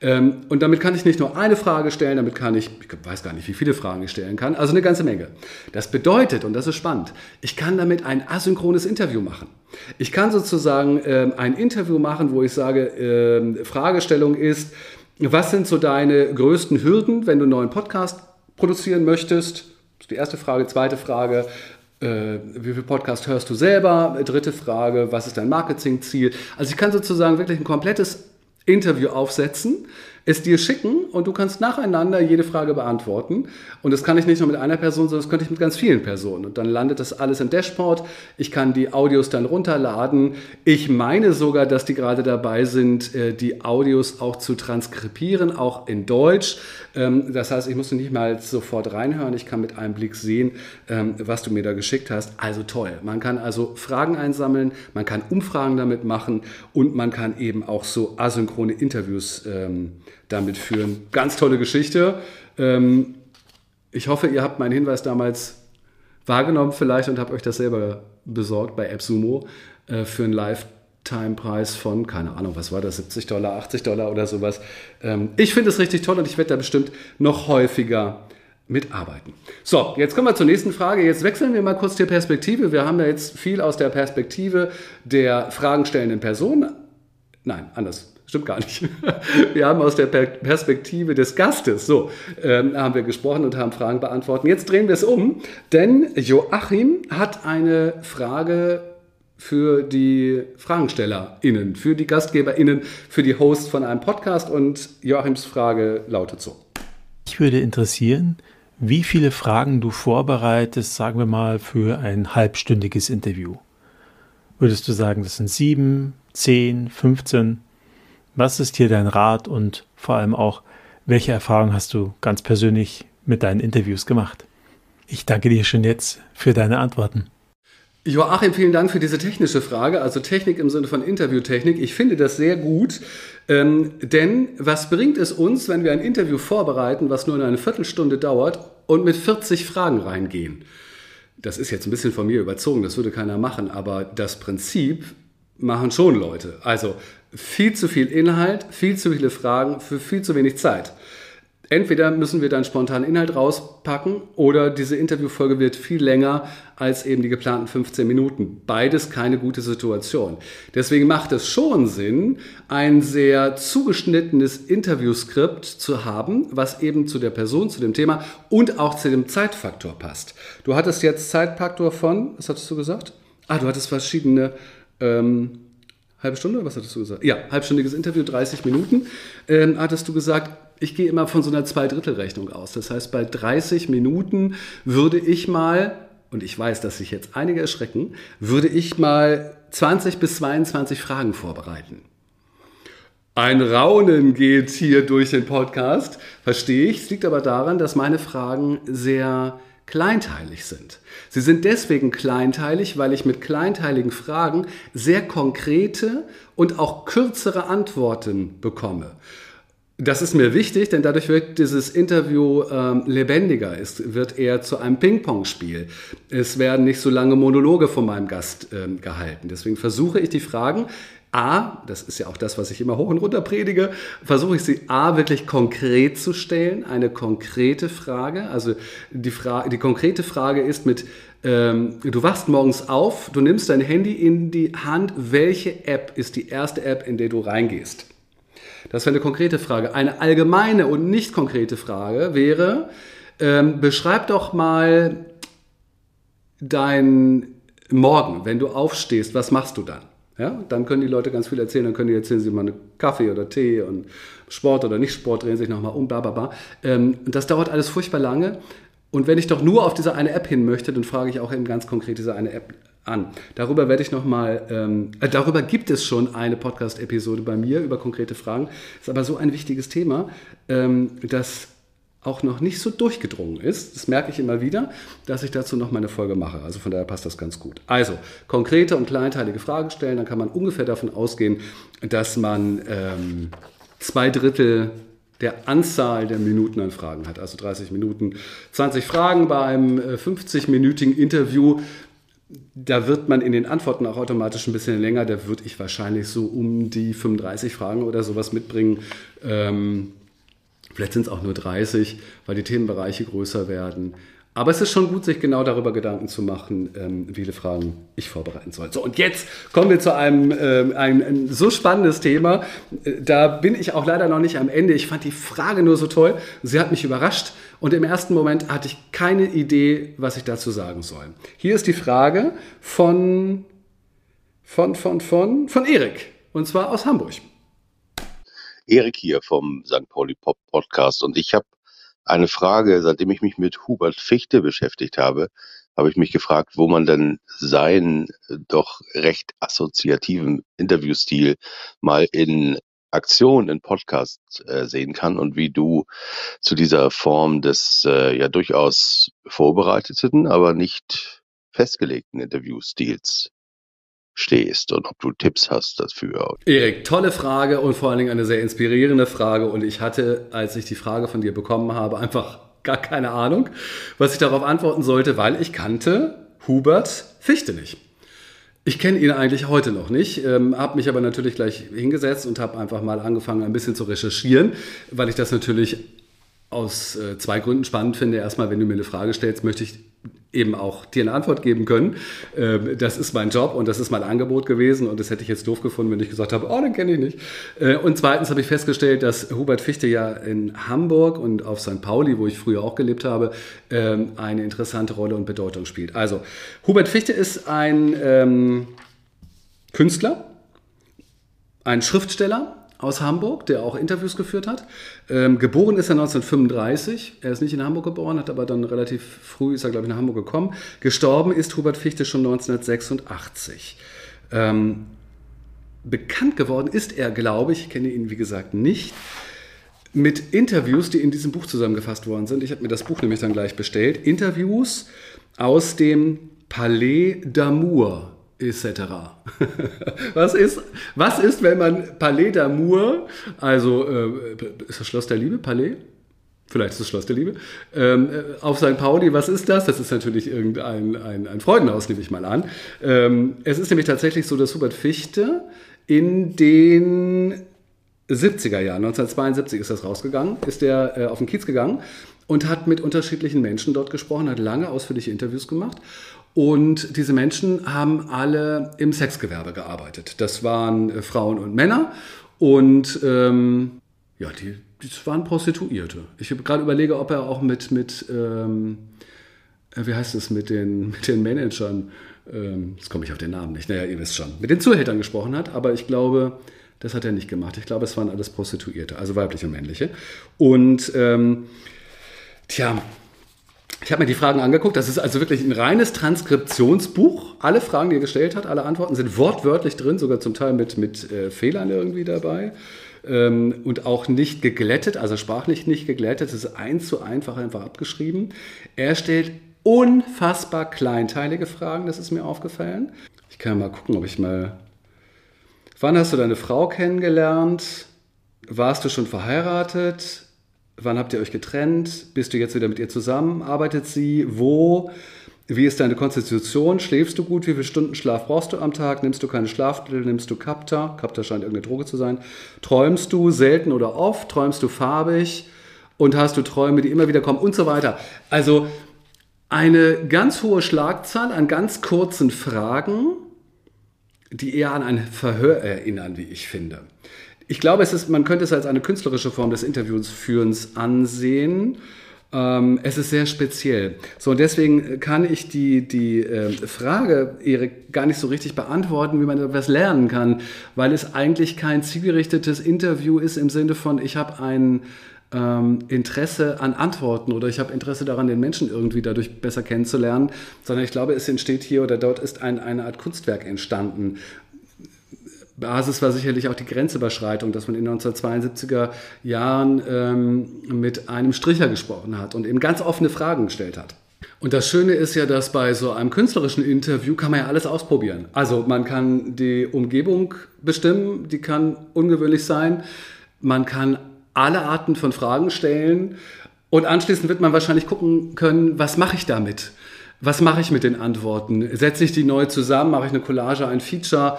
B: Ähm, und damit kann ich nicht nur eine Frage stellen, damit kann ich, ich weiß gar nicht, wie viele Fragen ich stellen kann, also eine ganze Menge. Das bedeutet, und das ist spannend, ich kann damit ein asynchrones Interview machen. Ich kann sozusagen ähm, ein Interview machen, wo ich sage, ähm, Fragestellung ist, was sind so deine größten Hürden, wenn du einen neuen Podcast produzieren möchtest? Das ist die erste Frage. Zweite Frage, äh, wie viel Podcast hörst du selber? Dritte Frage, was ist dein Marketingziel? Also ich kann sozusagen wirklich ein komplettes Interview aufsetzen es dir schicken und du kannst nacheinander jede Frage beantworten. Und das kann ich nicht nur mit einer Person, sondern das könnte ich mit ganz vielen Personen. Und dann landet das alles im Dashboard. Ich kann die Audios dann runterladen. Ich meine sogar, dass die gerade dabei sind, äh, die Audios auch zu transkribieren, auch in Deutsch. Ähm, das heißt, ich muss nicht mal sofort reinhören. Ich kann mit einem Blick sehen, ähm, was du mir da geschickt hast. Also toll. Man kann also Fragen einsammeln, man kann Umfragen damit machen und man kann eben auch so asynchrone Interviews ähm, damit führen. Ganz tolle Geschichte. Ähm, ich hoffe, ihr habt meinen Hinweis damals wahrgenommen vielleicht und habt euch das selber besorgt bei AppSumo äh, für einen Lifetime-Preis von, keine Ahnung, was war das, 70 Dollar, 80 Dollar oder sowas. Ähm, ich finde es richtig toll und ich werde da bestimmt noch häufiger mitarbeiten. So, jetzt kommen wir zur nächsten Frage. Jetzt wechseln wir mal kurz die Perspektive. Wir haben ja jetzt viel aus der Perspektive der fragenstellenden Person. Nein, anders. Stimmt gar nicht. Wir haben aus der Perspektive des Gastes, so, ähm, haben wir gesprochen und haben Fragen beantwortet. Jetzt drehen wir es um, denn Joachim hat eine Frage für die FragenstellerInnen, für die GastgeberInnen, für die Hosts von einem Podcast und Joachims Frage lautet so.
H: Ich würde interessieren, wie viele Fragen du vorbereitest, sagen wir mal, für ein halbstündiges Interview. Würdest du sagen, das sind sieben, zehn, 15? Was ist hier dein Rat und vor allem auch, welche Erfahrungen hast du ganz persönlich mit deinen Interviews gemacht? Ich danke dir schon jetzt für deine Antworten.
B: Joachim, vielen Dank für diese technische Frage, also Technik im Sinne von Interviewtechnik. Ich finde das sehr gut, ähm, denn was bringt es uns, wenn wir ein Interview vorbereiten, was nur eine Viertelstunde dauert und mit 40 Fragen reingehen? Das ist jetzt ein bisschen von mir überzogen, das würde keiner machen, aber das Prinzip machen schon Leute. Also viel zu viel Inhalt, viel zu viele Fragen für viel zu wenig Zeit. Entweder müssen wir dann spontan Inhalt rauspacken oder diese Interviewfolge wird viel länger als eben die geplanten 15 Minuten. Beides keine gute Situation. Deswegen macht es schon Sinn, ein sehr zugeschnittenes Interviewskript zu haben, was eben zu der Person, zu dem Thema und auch zu dem Zeitfaktor passt. Du hattest jetzt Zeitfaktor von, was hattest du gesagt? Ah, du hattest verschiedene ähm, halbe Stunde, was hattest du gesagt? Ja, halbstündiges Interview, 30 Minuten. Ähm, hattest du gesagt, ich gehe immer von so einer Zweidrittelrechnung aus. Das heißt, bei 30 Minuten würde ich mal, und ich weiß, dass sich jetzt einige erschrecken, würde ich mal 20 bis 22 Fragen vorbereiten. Ein Raunen geht hier durch den Podcast, verstehe ich. Es liegt aber daran, dass meine Fragen sehr kleinteilig sind. Sie sind deswegen kleinteilig, weil ich mit kleinteiligen Fragen sehr konkrete und auch kürzere Antworten bekomme. Das ist mir wichtig, denn dadurch wird dieses Interview ähm, lebendiger. Es wird eher zu einem Ping-Pong-Spiel. Es werden nicht so lange Monologe von meinem Gast ähm, gehalten. Deswegen versuche ich die Fragen A, das ist ja auch das, was ich immer hoch und runter predige, versuche ich sie A wirklich konkret zu stellen, eine konkrete Frage. Also die, Fra die konkrete Frage ist mit, ähm, du wachst morgens auf, du nimmst dein Handy in die Hand, welche App ist die erste App, in der du reingehst? Das wäre eine konkrete Frage. Eine allgemeine und nicht konkrete Frage wäre, ähm, beschreib doch mal dein Morgen, wenn du aufstehst, was machst du dann? Ja, dann können die Leute ganz viel erzählen, dann können die erzählen, sie mal eine Kaffee oder Tee und Sport oder nicht Sport, drehen sich nochmal um, bla bla bla. Ähm, das dauert alles furchtbar lange. Und wenn ich doch nur auf diese eine App hin möchte, dann frage ich auch eben ganz konkret diese eine App an. Darüber werde ich nochmal, ähm, äh, darüber gibt es schon eine Podcast-Episode bei mir über konkrete Fragen. Ist aber so ein wichtiges Thema, ähm, dass auch noch nicht so durchgedrungen ist. Das merke ich immer wieder, dass ich dazu noch mal eine Folge mache. Also von daher passt das ganz gut. Also konkrete und kleinteilige Fragen stellen, dann kann man ungefähr davon ausgehen, dass man ähm, zwei Drittel der Anzahl der Minuten an Fragen hat. Also 30 Minuten, 20 Fragen bei einem 50-minütigen äh, Interview. Da wird man in den Antworten auch automatisch ein bisschen länger. Da würde ich wahrscheinlich so um die 35 Fragen oder sowas mitbringen. Ähm, vielleicht sind es auch nur 30, weil die Themenbereiche größer werden. Aber es ist schon gut, sich genau darüber Gedanken zu machen, ähm, wie viele Fragen ich vorbereiten soll. So, und jetzt kommen wir zu einem ähm, ein, ein so spannendes Thema. Äh, da bin ich auch leider noch nicht am Ende. Ich fand die Frage nur so toll. Sie hat mich überrascht. Und im ersten Moment hatte ich keine Idee, was ich dazu sagen soll. Hier ist die Frage von, von, von, von, von Erik. Und zwar aus Hamburg.
I: Erik hier vom St. Pauli Pop Podcast. Und ich habe eine Frage, seitdem ich mich mit Hubert Fichte beschäftigt habe, habe ich mich gefragt, wo man denn seinen äh, doch recht assoziativen Interviewstil mal in Aktion in Podcast äh, sehen kann und wie du zu dieser Form des äh, ja durchaus vorbereiteten, aber nicht festgelegten Interviewstils stehst und ob du Tipps hast dafür.
B: Erik, tolle Frage und vor allen Dingen eine sehr inspirierende Frage. Und ich hatte, als ich die Frage von dir bekommen habe, einfach gar keine Ahnung, was ich darauf antworten sollte, weil ich kannte Hubert Fichte nicht. Ich kenne ihn eigentlich heute noch nicht, ähm, habe mich aber natürlich gleich hingesetzt und habe einfach mal angefangen, ein bisschen zu recherchieren, weil ich das natürlich aus äh, zwei Gründen spannend finde. Erstmal, wenn du mir eine Frage stellst, möchte ich eben auch dir eine Antwort geben können. Ähm, das ist mein Job und das ist mein Angebot gewesen und das hätte ich jetzt doof gefunden, wenn ich gesagt habe, oh, den kenne ich nicht. Äh, und zweitens habe ich festgestellt, dass Hubert Fichte ja in Hamburg und auf St. Pauli, wo ich früher auch gelebt habe, ähm, eine interessante Rolle und Bedeutung spielt. Also, Hubert Fichte ist ein ähm, Künstler, ein Schriftsteller, aus Hamburg, der auch Interviews geführt hat. Ähm, geboren ist er 1935. Er ist nicht in Hamburg geboren, hat aber dann relativ früh, ist er glaube ich nach Hamburg gekommen. Gestorben ist Hubert Fichte schon 1986. Ähm, bekannt geworden ist er, glaube ich, ich kenne ihn wie gesagt nicht, mit Interviews, die in diesem Buch zusammengefasst worden sind. Ich habe mir das Buch nämlich dann gleich bestellt. Interviews aus dem Palais d'Amour etc. was, ist, was ist, wenn man Palais d'Amour, also äh, ist das Schloss der Liebe, Palais? Vielleicht ist das Schloss der Liebe. Ähm, äh, auf St. Pauli, was ist das? Das ist natürlich irgendein ein, ein Freudenhaus, nehme ich mal an. Ähm, es ist nämlich tatsächlich so, dass Hubert Fichte in den 70er Jahren, 1972 ist das rausgegangen, ist der äh, auf den Kiez gegangen und hat mit unterschiedlichen Menschen dort gesprochen, hat lange ausführliche Interviews gemacht und diese Menschen haben alle im Sexgewerbe gearbeitet. Das waren äh, Frauen und Männer. Und ähm, ja, die, die waren Prostituierte. Ich habe gerade überlege, ob er auch mit, mit ähm, äh, wie heißt es, mit den, mit den Managern, ähm, jetzt komme ich auf den Namen nicht, naja, ihr wisst schon, mit den Zuhältern gesprochen hat, aber ich glaube, das hat er nicht gemacht. Ich glaube, es waren alles Prostituierte, also weibliche und männliche. Und ähm, tja, ich habe mir die Fragen angeguckt. Das ist also wirklich ein reines Transkriptionsbuch. Alle Fragen, die er gestellt hat, alle Antworten sind wortwörtlich drin, sogar zum Teil mit, mit äh, Fehlern irgendwie dabei. Ähm, und auch nicht geglättet, also sprachlich nicht geglättet. Es ist eins zu einfach einfach abgeschrieben. Er stellt unfassbar kleinteilige Fragen, das ist mir aufgefallen. Ich kann mal gucken, ob ich mal. Wann hast du deine Frau kennengelernt? Warst du schon verheiratet? Wann habt ihr euch getrennt? Bist du jetzt wieder mit ihr zusammen? Arbeitet sie? Wo? Wie ist deine Konstitution? Schläfst du gut? Wie viele Stunden Schlaf brauchst du am Tag? Nimmst du keine Schlafmittel? Nimmst du Kapta? Kapta scheint irgendeine Droge zu sein. Träumst du selten oder oft? Träumst du farbig? Und hast du Träume, die immer wieder kommen? Und so weiter. Also eine ganz hohe Schlagzahl an ganz kurzen Fragen, die eher an ein Verhör erinnern, wie ich finde. Ich glaube, es ist, man könnte es als eine künstlerische Form des Interviewsführens ansehen. Ähm, es ist sehr speziell. So, und deswegen kann ich die, die äh, Frage, Erik, gar nicht so richtig beantworten, wie man etwas lernen kann, weil es eigentlich kein zielgerichtetes Interview ist im Sinne von, ich habe ein ähm, Interesse an Antworten oder ich habe Interesse daran, den Menschen irgendwie dadurch besser kennenzulernen, sondern ich glaube, es entsteht hier oder dort ist ein, eine Art Kunstwerk entstanden. Basis war sicherlich auch die Grenzüberschreitung, dass man in den 1972er Jahren ähm, mit einem Stricher gesprochen hat und eben ganz offene Fragen gestellt hat. Und das Schöne ist ja, dass bei so einem künstlerischen Interview kann man ja alles ausprobieren. Also man kann die Umgebung bestimmen, die kann ungewöhnlich sein. Man kann alle Arten von Fragen stellen und anschließend wird man wahrscheinlich gucken können, was mache ich damit? Was mache ich mit den Antworten? Setze ich die neu zusammen? Mache ich eine Collage, ein Feature?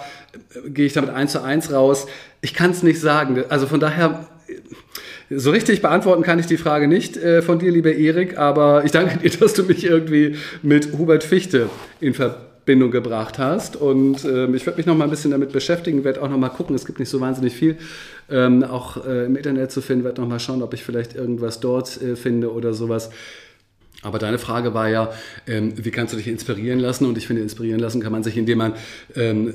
B: Gehe ich damit eins zu eins raus? Ich kann es nicht sagen. Also von daher, so richtig beantworten kann ich die Frage nicht äh, von dir, lieber Erik, aber ich danke dir, dass du mich irgendwie mit Hubert Fichte in Verbindung gebracht hast. Und ähm, ich werde mich noch mal ein bisschen damit beschäftigen, werde auch noch mal gucken. Es gibt nicht so wahnsinnig viel ähm, auch äh, im Internet zu finden. Werde noch mal schauen, ob ich vielleicht irgendwas dort äh, finde oder sowas. Aber deine Frage war ja, ähm, wie kannst du dich inspirieren lassen? Und ich finde, inspirieren lassen kann man sich, indem man ähm,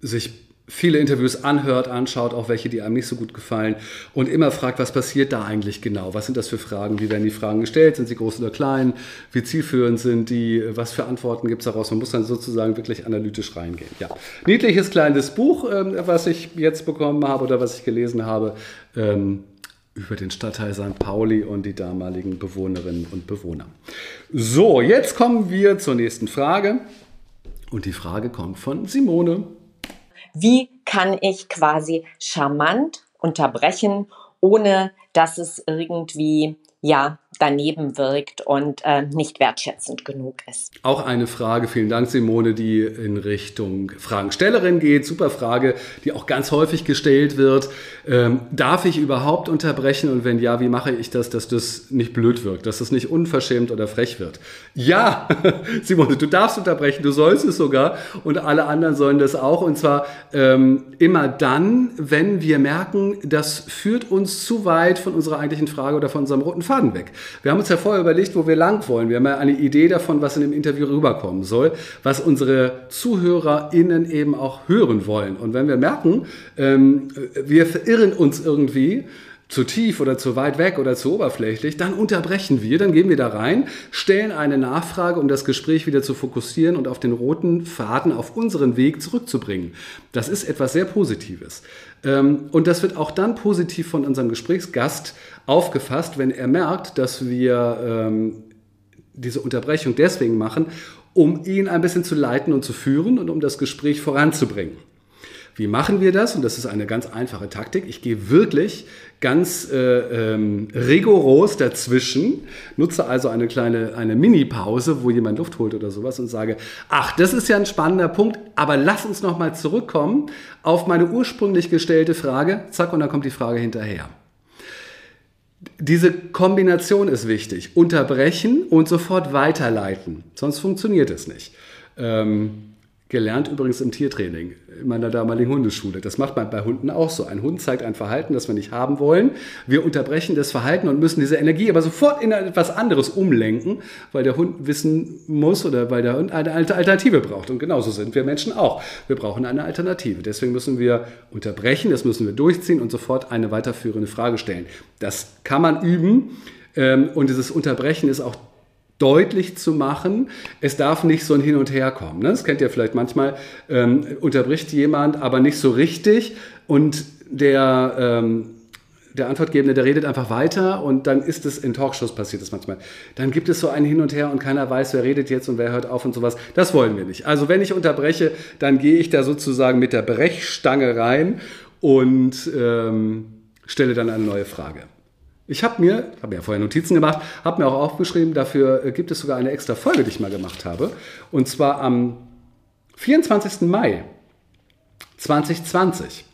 B: sich viele Interviews anhört, anschaut, auch welche, die einem nicht so gut gefallen und immer fragt, was passiert da eigentlich genau? Was sind das für Fragen? Wie werden die Fragen gestellt? Sind sie groß oder klein? Wie zielführend sind die? Was für Antworten gibt es daraus? Man muss dann sozusagen wirklich analytisch reingehen. Ja, niedliches kleines Buch, ähm, was ich jetzt bekommen habe oder was ich gelesen habe. Ähm, über den Stadtteil St. Pauli und die damaligen Bewohnerinnen und Bewohner. So, jetzt kommen wir zur nächsten Frage. Und die Frage kommt von Simone.
J: Wie kann ich quasi charmant unterbrechen, ohne dass es irgendwie ja daneben wirkt und äh, nicht wertschätzend genug ist.
B: Auch eine Frage, vielen Dank Simone, die in Richtung Fragenstellerin geht. Super Frage, die auch ganz häufig gestellt wird. Ähm, darf ich überhaupt unterbrechen und wenn ja, wie mache ich das, dass das nicht blöd wirkt, dass das nicht unverschämt oder frech wird? Ja, Simone, du darfst unterbrechen, du sollst es sogar und alle anderen sollen das auch und zwar ähm, immer dann, wenn wir merken, das führt uns zu weit von unserer eigentlichen Frage oder von unserem roten Faden weg. Wir haben uns ja vorher überlegt, wo wir lang wollen. Wir haben ja eine Idee davon, was in dem Interview rüberkommen soll, was unsere ZuhörerInnen eben auch hören wollen. Und wenn wir merken, ähm, wir verirren uns irgendwie, zu tief oder zu weit weg oder zu oberflächlich, dann unterbrechen wir, dann gehen wir da rein, stellen eine Nachfrage, um das Gespräch wieder zu fokussieren und auf den roten Faden, auf unseren Weg zurückzubringen. Das ist etwas sehr Positives. Ähm, und das wird auch dann positiv von unserem Gesprächsgast aufgefasst, wenn er merkt, dass wir ähm, diese Unterbrechung deswegen machen, um ihn ein bisschen zu leiten und zu führen und um das Gespräch voranzubringen. Wie machen wir das? Und das ist eine ganz einfache Taktik. Ich gehe wirklich ganz äh, ähm, rigoros dazwischen, nutze also eine kleine eine Mini-Pause, wo jemand Luft holt oder sowas und sage, ach, das ist ja ein spannender Punkt, aber lass uns noch mal zurückkommen auf meine ursprünglich gestellte Frage. Zack, und dann kommt die Frage hinterher. Diese Kombination ist wichtig. Unterbrechen und sofort weiterleiten. Sonst funktioniert es nicht. Ähm, Gelernt übrigens im Tiertraining in meiner damaligen Hundeschule. Das macht man bei Hunden auch so. Ein Hund zeigt ein Verhalten, das wir nicht haben wollen. Wir unterbrechen das Verhalten und müssen diese Energie aber sofort in etwas anderes umlenken, weil der Hund wissen muss oder weil der Hund eine Alternative braucht. Und genauso sind wir Menschen auch. Wir brauchen eine Alternative. Deswegen müssen wir unterbrechen, das müssen wir durchziehen und sofort eine weiterführende Frage stellen. Das kann man üben. Ähm, und dieses Unterbrechen ist auch deutlich zu machen, es darf nicht so ein Hin und Her kommen. Ne? Das kennt ihr vielleicht manchmal, ähm, unterbricht jemand, aber nicht so richtig und der, ähm, der Antwortgebende, der redet einfach weiter und dann ist es in Talkshows passiert das manchmal. Dann gibt es so ein Hin und Her und keiner weiß, wer redet jetzt und wer hört auf und sowas. Das wollen wir nicht. Also wenn ich unterbreche, dann gehe ich da sozusagen mit der Brechstange rein und ähm, stelle dann eine neue Frage. Ich habe mir, habe ja vorher Notizen gemacht, habe mir auch aufgeschrieben, dafür äh, gibt es sogar eine extra Folge, die ich mal gemacht habe. Und zwar am 24. Mai 2020.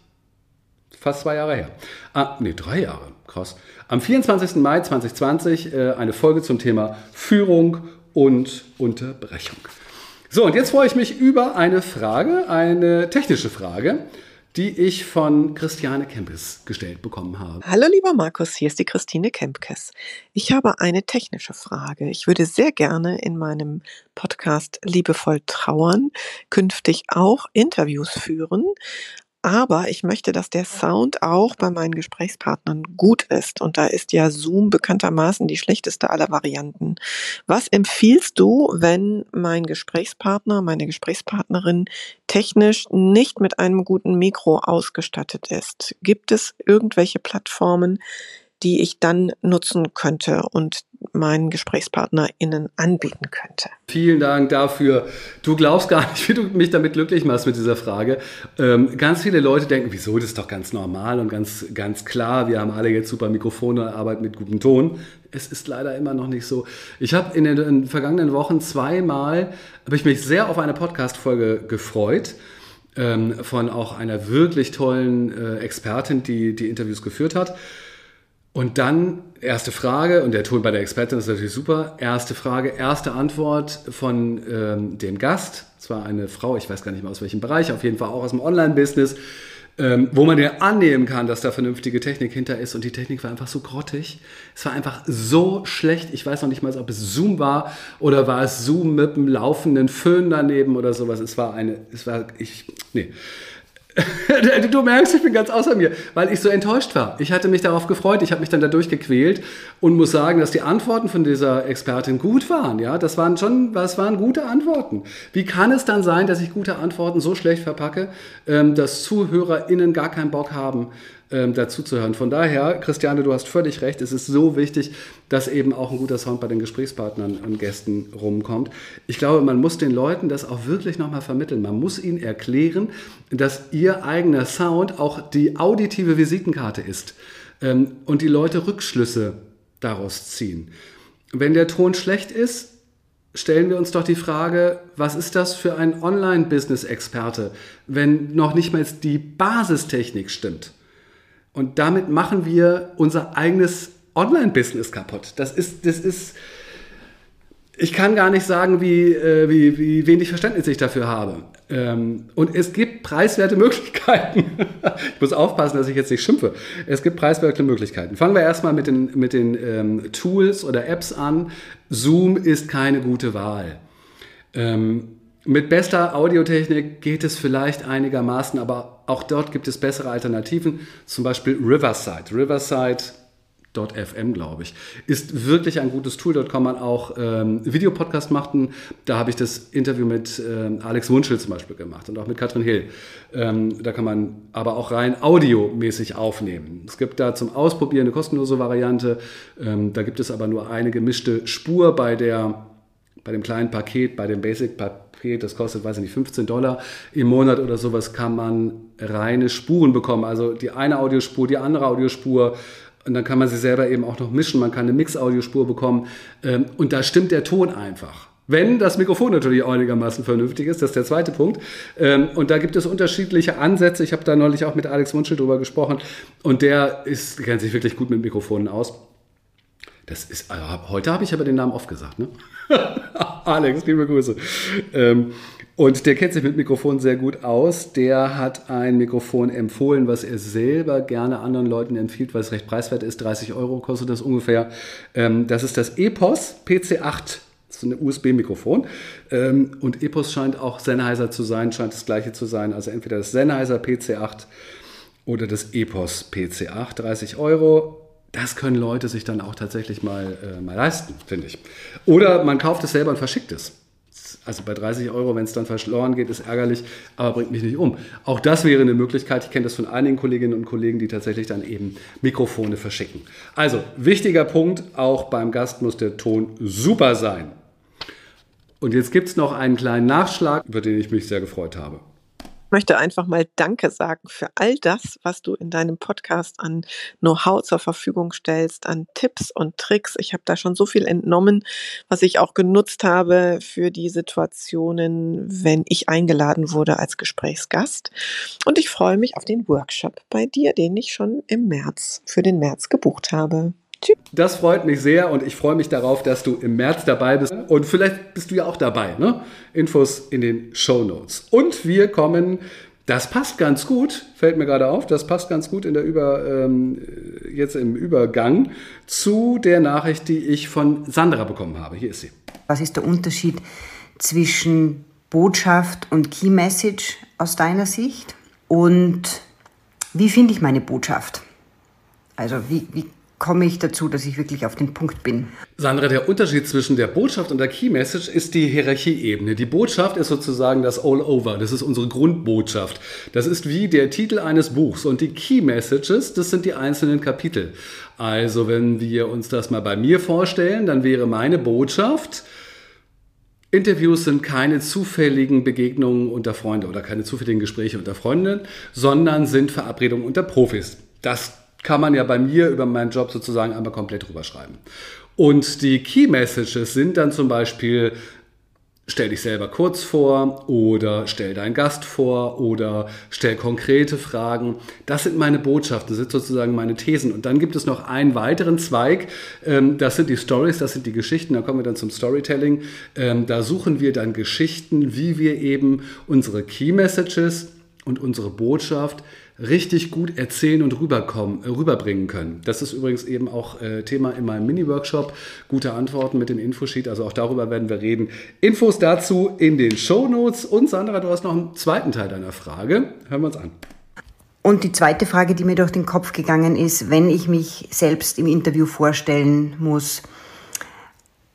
B: Fast zwei Jahre her. Ah, nee, drei Jahre. Krass. Am 24. Mai 2020 äh, eine Folge zum Thema Führung und Unterbrechung. So, und jetzt freue ich mich über eine Frage, eine technische Frage die ich von Christiane Kempes gestellt bekommen habe.
K: Hallo lieber Markus, hier ist die Christine Kempkes. Ich habe eine technische Frage. Ich würde sehr gerne in meinem Podcast Liebevoll Trauern künftig auch Interviews führen, aber ich möchte, dass der Sound auch bei meinen Gesprächspartnern gut ist. Und da ist ja Zoom bekanntermaßen die schlechteste aller Varianten. Was empfiehlst du, wenn mein Gesprächspartner, meine Gesprächspartnerin technisch nicht mit einem guten Mikro ausgestattet ist? Gibt es irgendwelche Plattformen, die ich dann nutzen könnte und meinen GesprächspartnerInnen anbieten könnte.
B: Vielen Dank dafür. Du glaubst gar nicht, wie du mich damit glücklich machst mit dieser Frage. Ähm, ganz viele Leute denken, wieso, das ist doch ganz normal und ganz, ganz klar. Wir haben alle jetzt super Mikrofone, arbeiten mit gutem Ton. Es ist leider immer noch nicht so. Ich habe in den vergangenen Wochen zweimal, habe ich mich sehr auf eine Podcast-Folge gefreut ähm, von auch einer wirklich tollen äh, Expertin, die die Interviews geführt hat. Und dann erste Frage, und der Ton bei der Expertin ist natürlich super. Erste Frage, erste Antwort von ähm, dem Gast. Zwar eine Frau, ich weiß gar nicht mehr aus welchem Bereich, auf jeden Fall auch aus dem Online-Business, ähm, wo man ja annehmen kann, dass da vernünftige Technik hinter ist. Und die Technik war einfach so grottig. Es war einfach so schlecht. Ich weiß noch nicht mal, ob es Zoom war oder war es Zoom mit einem laufenden Föhn daneben oder sowas. Es war eine, es war, ich, nee. du merkst, ich bin ganz außer mir, weil ich so enttäuscht war. Ich hatte mich darauf gefreut, ich habe mich dann dadurch gequält und muss sagen, dass die Antworten von dieser Expertin gut waren. Ja, das waren schon, das waren gute Antworten. Wie kann es dann sein, dass ich gute Antworten so schlecht verpacke, ähm, dass ZuhörerInnen gar keinen Bock haben, ähm, dazuzuhören. Von daher, Christiane, du hast völlig recht. Es ist so wichtig, dass eben auch ein guter Sound bei den Gesprächspartnern und Gästen rumkommt. Ich glaube, man muss den Leuten das auch wirklich nochmal vermitteln. Man muss ihnen erklären, dass ihr eigener Sound auch die auditive Visitenkarte ist ähm, und die Leute Rückschlüsse daraus ziehen. Wenn der Ton schlecht ist, stellen wir uns doch die Frage, was ist das für ein Online-Business-Experte, wenn noch nicht mal die Basistechnik stimmt? Und damit machen wir unser eigenes Online-Business kaputt. Das ist, das ist, ich kann gar nicht sagen, wie, äh, wie, wie wenig Verständnis ich dafür habe. Ähm, und es gibt preiswerte Möglichkeiten. ich muss aufpassen, dass ich jetzt nicht schimpfe. Es gibt preiswerte Möglichkeiten. Fangen wir erstmal mit den, mit den ähm, Tools oder Apps an. Zoom ist keine gute Wahl. Ähm, mit bester Audiotechnik geht es vielleicht einigermaßen, aber auch dort gibt es bessere Alternativen, zum Beispiel Riverside. Riverside.fm, glaube ich, ist wirklich ein gutes Tool. Dort kann man auch ähm, Videopodcast machen. Da habe ich das Interview mit ähm, Alex Wunschel zum Beispiel gemacht und auch mit Katrin Hill. Ähm, da kann man aber auch rein audiomäßig aufnehmen. Es gibt da zum Ausprobieren eine kostenlose Variante. Ähm, da gibt es aber nur eine gemischte Spur bei der bei dem kleinen Paket, bei dem Basic-Paket, das kostet, weiß ich nicht, 15 Dollar im Monat oder sowas, kann man reine Spuren bekommen. Also die eine Audiospur, die andere Audiospur. Und dann kann man sie selber eben auch noch mischen. Man kann eine Mix-Audiospur bekommen. Ähm, und da stimmt der Ton einfach. Wenn das Mikrofon natürlich einigermaßen vernünftig ist, das ist der zweite Punkt. Ähm, und da gibt es unterschiedliche Ansätze. Ich habe da neulich auch mit Alex Wunschel drüber gesprochen. Und der ist, kennt sich wirklich gut mit Mikrofonen aus. Das ist, also heute habe ich aber den Namen oft gesagt, ne? Alex, liebe Grüße. Ähm, und der kennt sich mit Mikrofonen sehr gut aus. Der hat ein Mikrofon empfohlen, was er selber gerne anderen Leuten empfiehlt, weil es recht preiswert ist. 30 Euro kostet das ungefähr. Ähm, das ist das EPOS PC8. Das ist ein USB-Mikrofon. Ähm, und EPOS scheint auch Sennheiser zu sein, scheint das gleiche zu sein. Also entweder das Sennheiser PC8 oder das EPOS PC8. 30 Euro das können Leute sich dann auch tatsächlich mal, äh, mal leisten, finde ich. Oder man kauft es selber und verschickt es. Also bei 30 Euro, wenn es dann verloren geht, ist ärgerlich, aber bringt mich nicht um. Auch das wäre eine Möglichkeit. Ich kenne das von einigen Kolleginnen und Kollegen, die tatsächlich dann eben Mikrofone verschicken. Also wichtiger Punkt, auch beim Gast muss der Ton super sein. Und jetzt gibt es noch einen kleinen Nachschlag, über den ich mich sehr gefreut habe
K: möchte einfach mal Danke sagen für all das, was du in deinem Podcast an Know-how zur Verfügung stellst, an Tipps und Tricks. Ich habe da schon so viel entnommen, was ich auch genutzt habe für die Situationen, wenn ich eingeladen wurde als Gesprächsgast. Und ich freue mich auf den Workshop bei dir, den ich schon im März für den März gebucht habe.
B: Das freut mich sehr und ich freue mich darauf, dass du im März dabei bist. Und vielleicht bist du ja auch dabei. Ne? Infos in den Show Notes. Und wir kommen, das passt ganz gut, fällt mir gerade auf, das passt ganz gut in der Über, ähm, jetzt im Übergang zu der Nachricht, die ich von Sandra bekommen habe. Hier ist sie.
L: Was ist der Unterschied zwischen Botschaft und Key Message aus deiner Sicht? Und wie finde ich meine Botschaft? Also wie, wie komme ich dazu, dass ich wirklich auf den Punkt bin.
B: Sandra, der Unterschied zwischen der Botschaft und der Key Message ist die Hierarchieebene. Die Botschaft ist sozusagen das All-Over, das ist unsere Grundbotschaft. Das ist wie der Titel eines Buchs und die Key Messages, das sind die einzelnen Kapitel. Also wenn wir uns das mal bei mir vorstellen, dann wäre meine Botschaft, Interviews sind keine zufälligen Begegnungen unter Freunden oder keine zufälligen Gespräche unter Freundinnen, sondern sind Verabredungen unter Profis. Das kann man ja bei mir über meinen Job sozusagen einmal komplett drüber schreiben. Und die Key Messages sind dann zum Beispiel, stell dich selber kurz vor oder stell deinen Gast vor oder stell konkrete Fragen. Das sind meine Botschaften, das sind sozusagen meine Thesen. Und dann gibt es noch einen weiteren Zweig, ähm, das sind die Stories, das sind die Geschichten, da kommen wir dann zum Storytelling. Ähm, da suchen wir dann Geschichten, wie wir eben unsere Key Messages und unsere Botschaft richtig gut erzählen und rüberkommen, äh, rüberbringen können. Das ist übrigens eben auch äh, Thema in meinem Mini-Workshop. Gute Antworten mit dem Infosheet, also auch darüber werden wir reden. Infos dazu in den Show Notes. Und Sandra, du hast noch einen zweiten Teil deiner Frage. Hören wir uns an.
L: Und die zweite Frage, die mir durch den Kopf gegangen ist, wenn ich mich selbst im Interview vorstellen muss,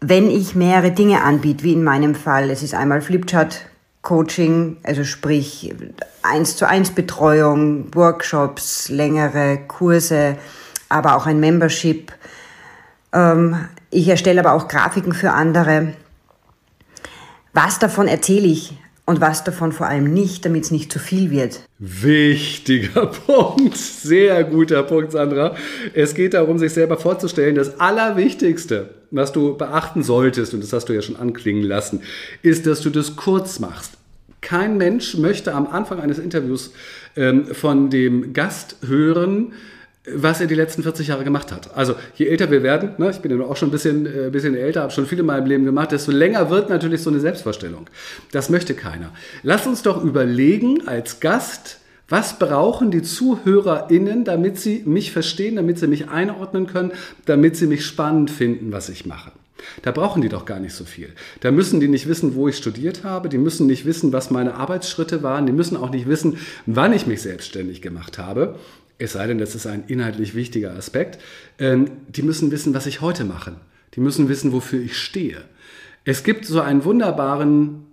L: wenn ich mehrere Dinge anbiete, wie in meinem Fall, es ist einmal Flipchart Coaching, also sprich eins zu eins Betreuung, Workshops, längere Kurse, aber auch ein Membership. Ähm, ich erstelle aber auch Grafiken für andere. Was davon erzähle ich und was davon vor allem nicht, damit es nicht zu viel wird.
B: Wichtiger Punkt, sehr guter Punkt, Sandra. Es geht darum, sich selber vorzustellen, das Allerwichtigste, was du beachten solltest, und das hast du ja schon anklingen lassen, ist, dass du das kurz machst. Kein Mensch möchte am Anfang eines Interviews ähm, von dem Gast hören, was er die letzten 40 Jahre gemacht hat. Also je älter wir werden, ne, ich bin ja auch schon ein bisschen, äh, bisschen älter, habe schon viel in meinem Leben gemacht, desto länger wird natürlich so eine Selbstvorstellung. Das möchte keiner. Lass uns doch überlegen als Gast, was brauchen die ZuhörerInnen, damit sie mich verstehen, damit sie mich einordnen können, damit sie mich spannend finden, was ich mache? Da brauchen die doch gar nicht so viel. Da müssen die nicht wissen, wo ich studiert habe, die müssen nicht wissen, was meine Arbeitsschritte waren, die müssen auch nicht wissen, wann ich mich selbstständig gemacht habe. Es sei denn, das ist ein inhaltlich wichtiger Aspekt. Ähm, die müssen wissen, was ich heute mache. Die müssen wissen, wofür ich stehe. Es gibt so einen wunderbaren,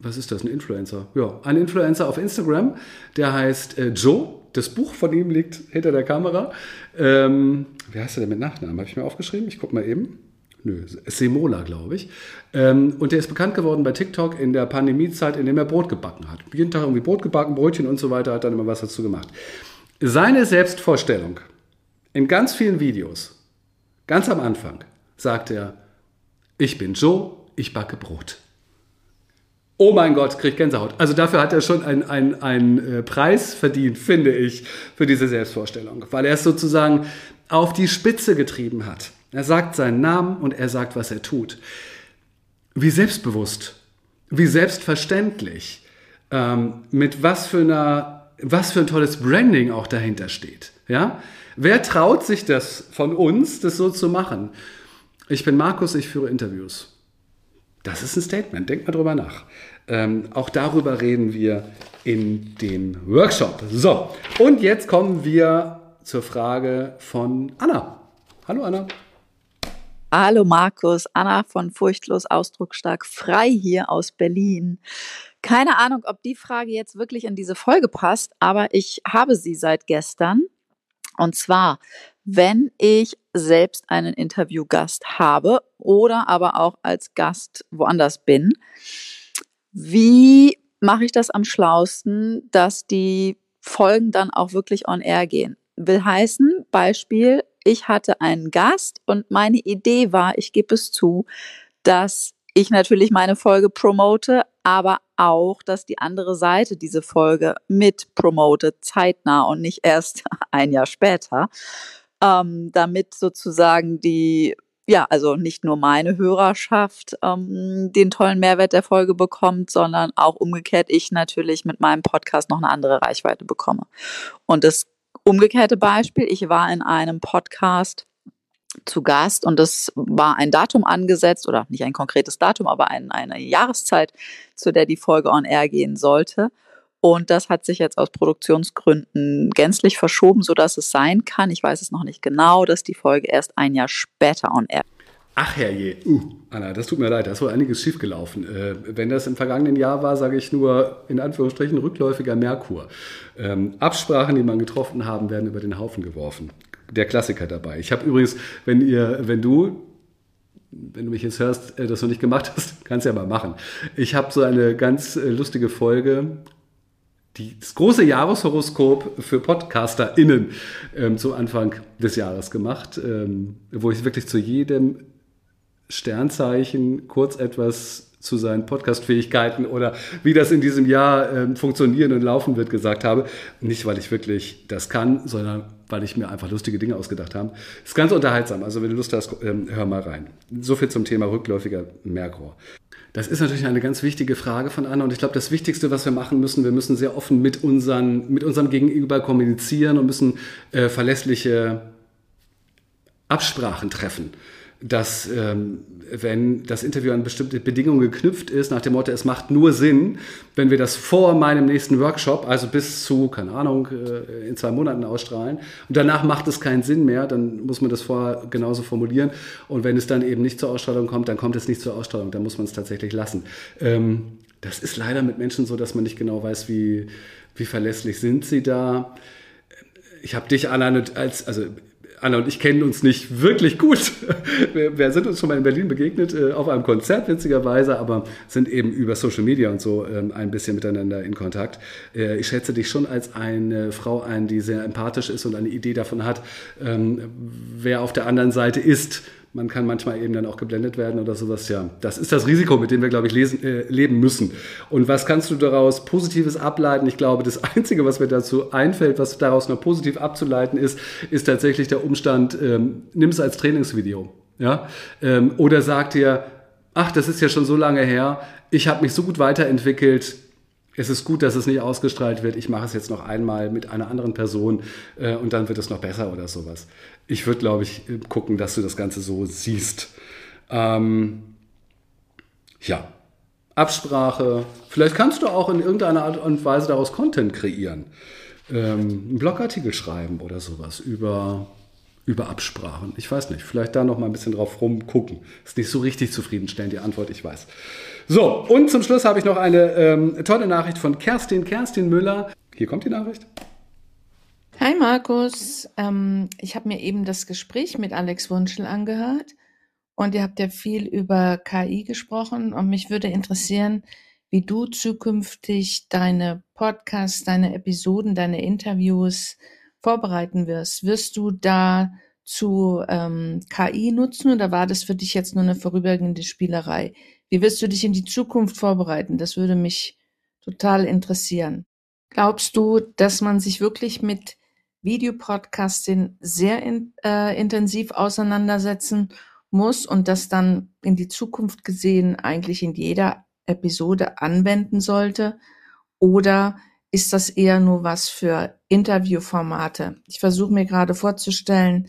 B: was ist das, ein Influencer? Ja, ein Influencer auf Instagram, der heißt äh, Joe. Das Buch von ihm liegt hinter der Kamera. Ähm, wie heißt er denn mit Nachnamen? Habe ich mir aufgeschrieben? Ich gucke mal eben. Nö, Semola, glaube ich. Ähm, und der ist bekannt geworden bei TikTok in der Pandemiezeit, in dem er Brot gebacken hat. Jeden Tag irgendwie Brot gebacken, Brötchen und so weiter, hat dann immer was dazu gemacht. Seine Selbstvorstellung in ganz vielen Videos, ganz am Anfang, sagt er, ich bin Joe, ich backe Brot. Oh mein Gott, kriegt Gänsehaut. Also dafür hat er schon einen, einen, einen äh, Preis verdient, finde ich, für diese Selbstvorstellung, weil er es sozusagen auf die Spitze getrieben hat. Er sagt seinen Namen und er sagt, was er tut. Wie selbstbewusst, wie selbstverständlich, ähm, mit was für einer, was für ein tolles Branding auch dahinter steht. Ja? Wer traut sich das von uns, das so zu machen? Ich bin Markus, ich führe Interviews. Das ist ein Statement, denkt mal drüber nach. Ähm, auch darüber reden wir in dem Workshop. So, und jetzt kommen wir zur Frage von Anna. Hallo Anna.
M: Hallo Markus, Anna von Furchtlos Ausdrucksstark frei hier aus Berlin. Keine Ahnung, ob die Frage jetzt wirklich in diese Folge passt, aber ich habe sie seit gestern. Und zwar, wenn ich selbst einen Interviewgast habe oder aber auch als Gast woanders bin, wie mache ich das am schlausten, dass die Folgen dann auch wirklich on air gehen? Will heißen, Beispiel, ich hatte einen Gast und meine Idee war, ich gebe es zu, dass ich natürlich meine Folge promote, aber auch, dass die andere Seite diese Folge mit promotet, zeitnah und nicht erst ein Jahr später, ähm, damit sozusagen die, ja, also nicht nur meine Hörerschaft ähm, den tollen Mehrwert der Folge bekommt, sondern auch umgekehrt ich natürlich mit meinem Podcast noch eine andere Reichweite bekomme. Und das Umgekehrte Beispiel, ich war in einem Podcast zu Gast und es war ein Datum angesetzt oder nicht ein konkretes Datum, aber ein, eine Jahreszeit, zu der die Folge on air gehen sollte. Und das hat sich jetzt aus Produktionsgründen gänzlich verschoben, sodass es sein kann, ich weiß es noch nicht genau, dass die Folge erst ein Jahr später on air
B: Ach herrje, uh, Anna, das tut mir leid, da ist wohl einiges schiefgelaufen. Äh, wenn das im vergangenen Jahr war, sage ich nur in Anführungsstrichen rückläufiger Merkur. Ähm, Absprachen, die man getroffen haben, werden über den Haufen geworfen. Der Klassiker dabei. Ich habe übrigens, wenn ihr, wenn du wenn du mich jetzt hörst, äh, das noch nicht gemacht hast, kannst du ja mal machen. Ich habe so eine ganz äh, lustige Folge, das große Jahreshoroskop für PodcasterInnen ähm, zum Anfang des Jahres gemacht, ähm, wo ich wirklich zu jedem Sternzeichen kurz etwas zu seinen Podcast-Fähigkeiten oder wie das in diesem Jahr äh, funktionieren und laufen wird gesagt habe. Nicht, weil ich wirklich das kann, sondern weil ich mir einfach lustige Dinge ausgedacht habe. Ist ganz unterhaltsam. Also wenn du Lust hast, äh, hör mal rein. So viel zum Thema rückläufiger Merkur. Das ist natürlich eine ganz wichtige Frage von Anna und ich glaube, das Wichtigste, was wir machen müssen, wir müssen sehr offen mit, unseren, mit unserem Gegenüber kommunizieren und müssen äh, verlässliche Absprachen treffen dass ähm, wenn das Interview an bestimmte Bedingungen geknüpft ist, nach dem Motto, es macht nur Sinn, wenn wir das vor meinem nächsten Workshop, also bis zu, keine Ahnung, äh, in zwei Monaten ausstrahlen und danach macht es keinen Sinn mehr, dann muss man das vorher genauso formulieren und wenn es dann eben nicht zur Ausstrahlung kommt, dann kommt es nicht zur Ausstrahlung, dann muss man es tatsächlich lassen. Ähm, das ist leider mit Menschen so, dass man nicht genau weiß, wie, wie verlässlich sind sie da. Ich habe dich, Anna, als, also Anna und ich kennen uns nicht wirklich gut. Wir, wir sind uns schon mal in Berlin begegnet, äh, auf einem Konzert witzigerweise, aber sind eben über Social Media und so ähm, ein bisschen miteinander in Kontakt. Äh, ich schätze dich schon als eine Frau ein, die sehr empathisch ist und eine Idee davon hat, ähm, wer auf der anderen Seite ist man kann manchmal eben dann auch geblendet werden oder sowas. Ja, das ist das Risiko, mit dem wir, glaube ich, lesen, äh, leben müssen. Und was kannst du daraus Positives ableiten? Ich glaube, das Einzige, was mir dazu einfällt, was daraus noch positiv abzuleiten ist, ist tatsächlich der Umstand, ähm, nimm es als Trainingsvideo. Ja? Ähm, oder sag dir, ach, das ist ja schon so lange her, ich habe mich so gut weiterentwickelt, es ist gut, dass es nicht ausgestrahlt wird. Ich mache es jetzt noch einmal mit einer anderen Person äh, und dann wird es noch besser oder sowas. Ich würde, glaube ich, gucken, dass du das Ganze so siehst. Ähm, ja, Absprache. Vielleicht kannst du auch in irgendeiner Art und Weise daraus Content kreieren. Ähm, einen Blogartikel schreiben oder sowas über, über Absprachen. Ich weiß nicht. Vielleicht da noch mal ein bisschen drauf rumgucken. Ist nicht so richtig zufriedenstellend, die Antwort, ich weiß. So, und zum Schluss habe ich noch eine ähm, tolle Nachricht von Kerstin, Kerstin Müller. Hier kommt die Nachricht.
N: Hi Markus, ähm, ich habe mir eben das Gespräch mit Alex Wunschel angehört und ihr habt ja viel über KI gesprochen und mich würde interessieren, wie du zukünftig deine Podcasts, deine Episoden, deine Interviews vorbereiten wirst. Wirst du da zu ähm, KI nutzen oder war das für dich jetzt nur eine vorübergehende Spielerei? Wie wirst du dich in die Zukunft vorbereiten? Das würde mich total interessieren. Glaubst du, dass man sich wirklich mit Videopodcasting sehr in, äh, intensiv auseinandersetzen muss und das dann in die Zukunft gesehen eigentlich in jeder Episode anwenden sollte? Oder ist das eher nur was für Interviewformate? Ich versuche mir gerade vorzustellen,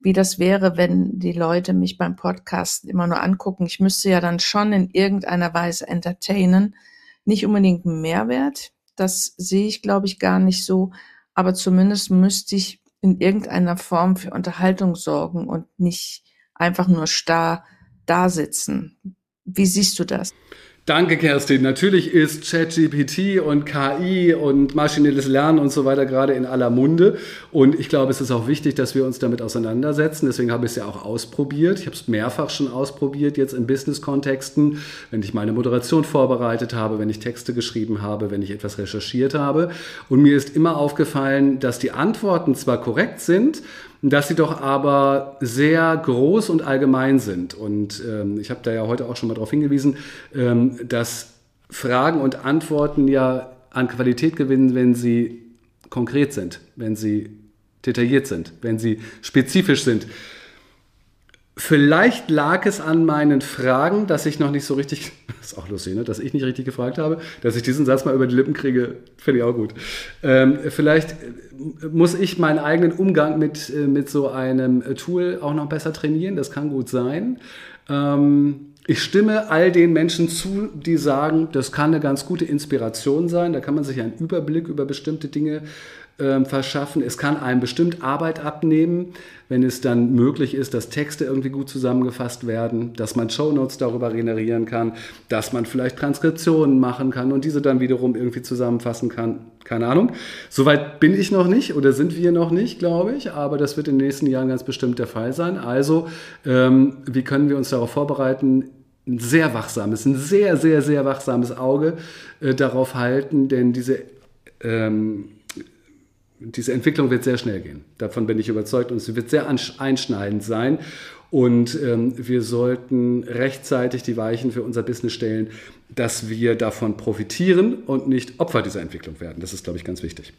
N: wie das wäre, wenn die Leute mich beim Podcast immer nur angucken. Ich müsste ja dann schon in irgendeiner Weise entertainen. Nicht unbedingt Mehrwert. Das sehe ich, glaube ich, gar nicht so. Aber zumindest müsste ich in irgendeiner Form für Unterhaltung sorgen und nicht einfach nur starr da sitzen. Wie siehst du das?
B: Danke, Kerstin. Natürlich ist ChatGPT und KI und maschinelles Lernen und so weiter gerade in aller Munde. Und ich glaube, es ist auch wichtig, dass wir uns damit auseinandersetzen. Deswegen habe ich es ja auch ausprobiert. Ich habe es mehrfach schon ausprobiert, jetzt in Business-Kontexten, wenn ich meine Moderation vorbereitet habe, wenn ich Texte geschrieben habe, wenn ich etwas recherchiert habe. Und mir ist immer aufgefallen, dass die Antworten zwar korrekt sind, dass sie doch aber sehr groß und allgemein sind. Und ähm, ich habe da ja heute auch schon mal darauf hingewiesen, ähm, dass Fragen und Antworten ja an Qualität gewinnen, wenn sie konkret sind, wenn sie detailliert sind, wenn sie spezifisch sind. Vielleicht lag es an meinen Fragen, dass ich noch nicht so richtig, das ist auch lustig, ne? dass ich nicht richtig gefragt habe, dass ich diesen Satz mal über die Lippen kriege, finde ich auch gut. Ähm, vielleicht äh, muss ich meinen eigenen Umgang mit, äh, mit so einem Tool auch noch besser trainieren, das kann gut sein. Ähm, ich stimme all den Menschen zu, die sagen, das kann eine ganz gute Inspiration sein. Da kann man sich einen Überblick über bestimmte Dinge äh, verschaffen. Es kann einem bestimmt Arbeit abnehmen, wenn es dann möglich ist, dass Texte irgendwie gut zusammengefasst werden, dass man Shownotes darüber generieren kann, dass man vielleicht Transkriptionen machen kann und diese dann wiederum irgendwie zusammenfassen kann. Keine Ahnung. Soweit bin ich noch nicht oder sind wir noch nicht, glaube ich, aber das wird in den nächsten Jahren ganz bestimmt der Fall sein. Also, ähm, wie können wir uns darauf vorbereiten, ein sehr wachsames, ein sehr, sehr, sehr wachsames Auge äh, darauf halten, denn diese ähm, diese Entwicklung wird sehr schnell gehen. Davon bin ich überzeugt und sie wird sehr einschneidend sein. Und ähm, wir sollten rechtzeitig die Weichen für unser Business stellen, dass wir davon profitieren und nicht Opfer dieser Entwicklung werden. Das ist, glaube ich, ganz wichtig.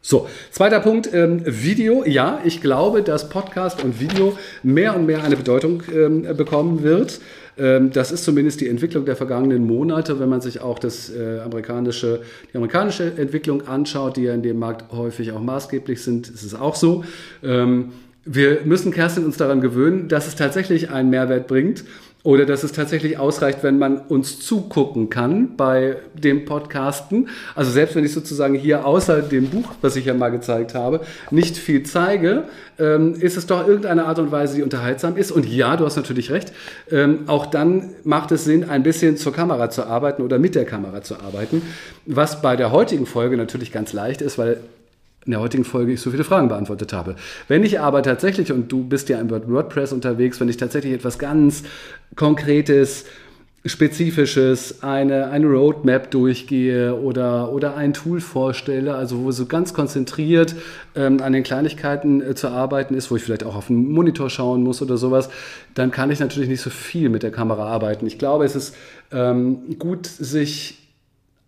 B: So, zweiter Punkt, ähm, Video. Ja, ich glaube, dass Podcast und Video mehr und mehr eine Bedeutung ähm, bekommen wird. Ähm, das ist zumindest die Entwicklung der vergangenen Monate, wenn man sich auch das, äh, amerikanische, die amerikanische Entwicklung anschaut, die ja in dem Markt häufig auch maßgeblich sind, ist es auch so. Ähm, wir müssen, Kerstin, uns daran gewöhnen, dass es tatsächlich einen Mehrwert bringt oder dass es tatsächlich ausreicht, wenn man uns zugucken kann bei dem Podcasten. Also selbst wenn ich sozusagen hier außer dem Buch, was ich ja mal gezeigt habe, nicht viel zeige, ähm, ist es doch irgendeine Art und Weise, die unterhaltsam ist. Und ja, du hast natürlich recht, ähm, auch dann macht es Sinn, ein bisschen zur Kamera zu arbeiten oder mit der Kamera zu arbeiten, was bei der heutigen Folge natürlich ganz leicht ist, weil in der heutigen Folge ich so viele Fragen beantwortet habe. Wenn ich aber tatsächlich, und du bist ja im WordPress unterwegs, wenn ich tatsächlich etwas ganz Konkretes, Spezifisches, eine, eine Roadmap durchgehe oder, oder ein Tool vorstelle, also wo so ganz konzentriert ähm, an den Kleinigkeiten äh, zu arbeiten ist, wo ich vielleicht auch auf den Monitor schauen muss oder sowas, dann kann ich natürlich nicht so viel mit der Kamera arbeiten. Ich glaube, es ist ähm, gut, sich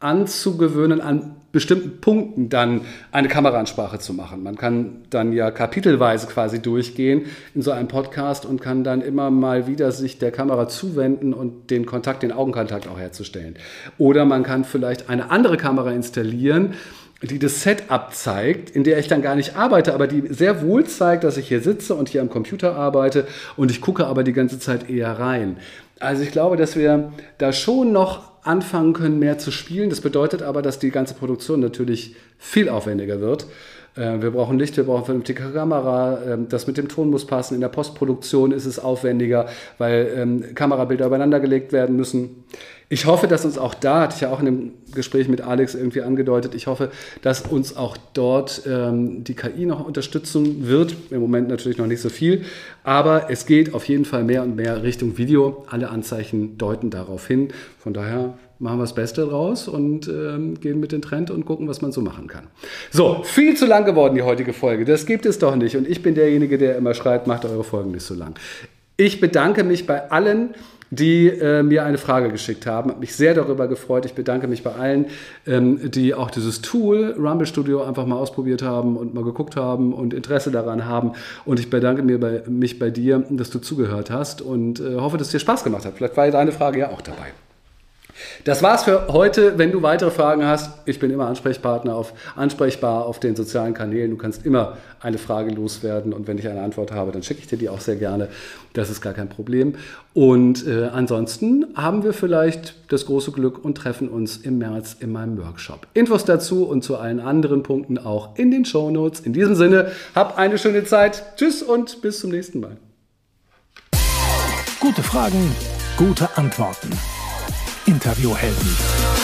B: anzugewöhnen, an bestimmten Punkten dann eine Kameraansprache zu machen. Man kann dann ja kapitelweise quasi durchgehen in so einem Podcast und kann dann immer mal wieder sich der Kamera zuwenden und den Kontakt, den Augenkontakt auch herzustellen. Oder man kann vielleicht eine andere Kamera installieren, die das Setup zeigt, in der ich dann gar nicht arbeite, aber die sehr wohl zeigt, dass ich hier sitze und hier am Computer arbeite und ich gucke aber die ganze Zeit eher rein. Also ich glaube, dass wir da schon noch anfangen können, mehr zu spielen. Das bedeutet aber, dass die ganze Produktion natürlich viel aufwendiger wird. Äh, wir brauchen Licht, wir brauchen vernünftige Kamera. Ähm, das mit dem Ton muss passen. In der Postproduktion ist es aufwendiger, weil ähm, Kamerabilder übereinander gelegt werden müssen. Ich hoffe, dass uns auch da, hatte ich ja auch in dem Gespräch mit Alex irgendwie angedeutet, ich hoffe, dass uns auch dort ähm, die KI noch unterstützen wird. Im Moment natürlich noch nicht so viel, aber es geht auf jeden Fall mehr und mehr Richtung Video. Alle Anzeichen deuten darauf hin. Von daher machen wir das Beste draus und ähm, gehen mit dem Trend und gucken, was man so machen kann. So, viel zu lang geworden die heutige Folge. Das gibt es doch nicht. Und ich bin derjenige, der immer schreit, macht eure Folgen nicht so lang. Ich bedanke mich bei allen, die äh, mir eine Frage geschickt haben. Habe mich sehr darüber gefreut. Ich bedanke mich bei allen, ähm, die auch dieses Tool Rumble Studio einfach mal ausprobiert haben und mal geguckt haben und Interesse daran haben. Und ich bedanke mir bei, mich bei dir, dass du zugehört hast und äh, hoffe, dass es dir Spaß gemacht hat. Vielleicht war deine Frage ja auch dabei. Das war's für heute. Wenn du weitere Fragen hast, ich bin immer Ansprechpartner auf, ansprechbar auf den sozialen Kanälen. Du kannst immer eine Frage loswerden und wenn ich eine Antwort habe, dann schicke ich dir die auch sehr gerne. Das ist gar kein Problem. Und äh, ansonsten haben wir vielleicht das große Glück und treffen uns im März in meinem Workshop. Infos dazu und zu allen anderen Punkten auch in den Show Notes. In diesem Sinne, hab eine schöne Zeit. Tschüss und bis zum nächsten Mal.
A: Gute Fragen, gute Antworten. Interviewhelden.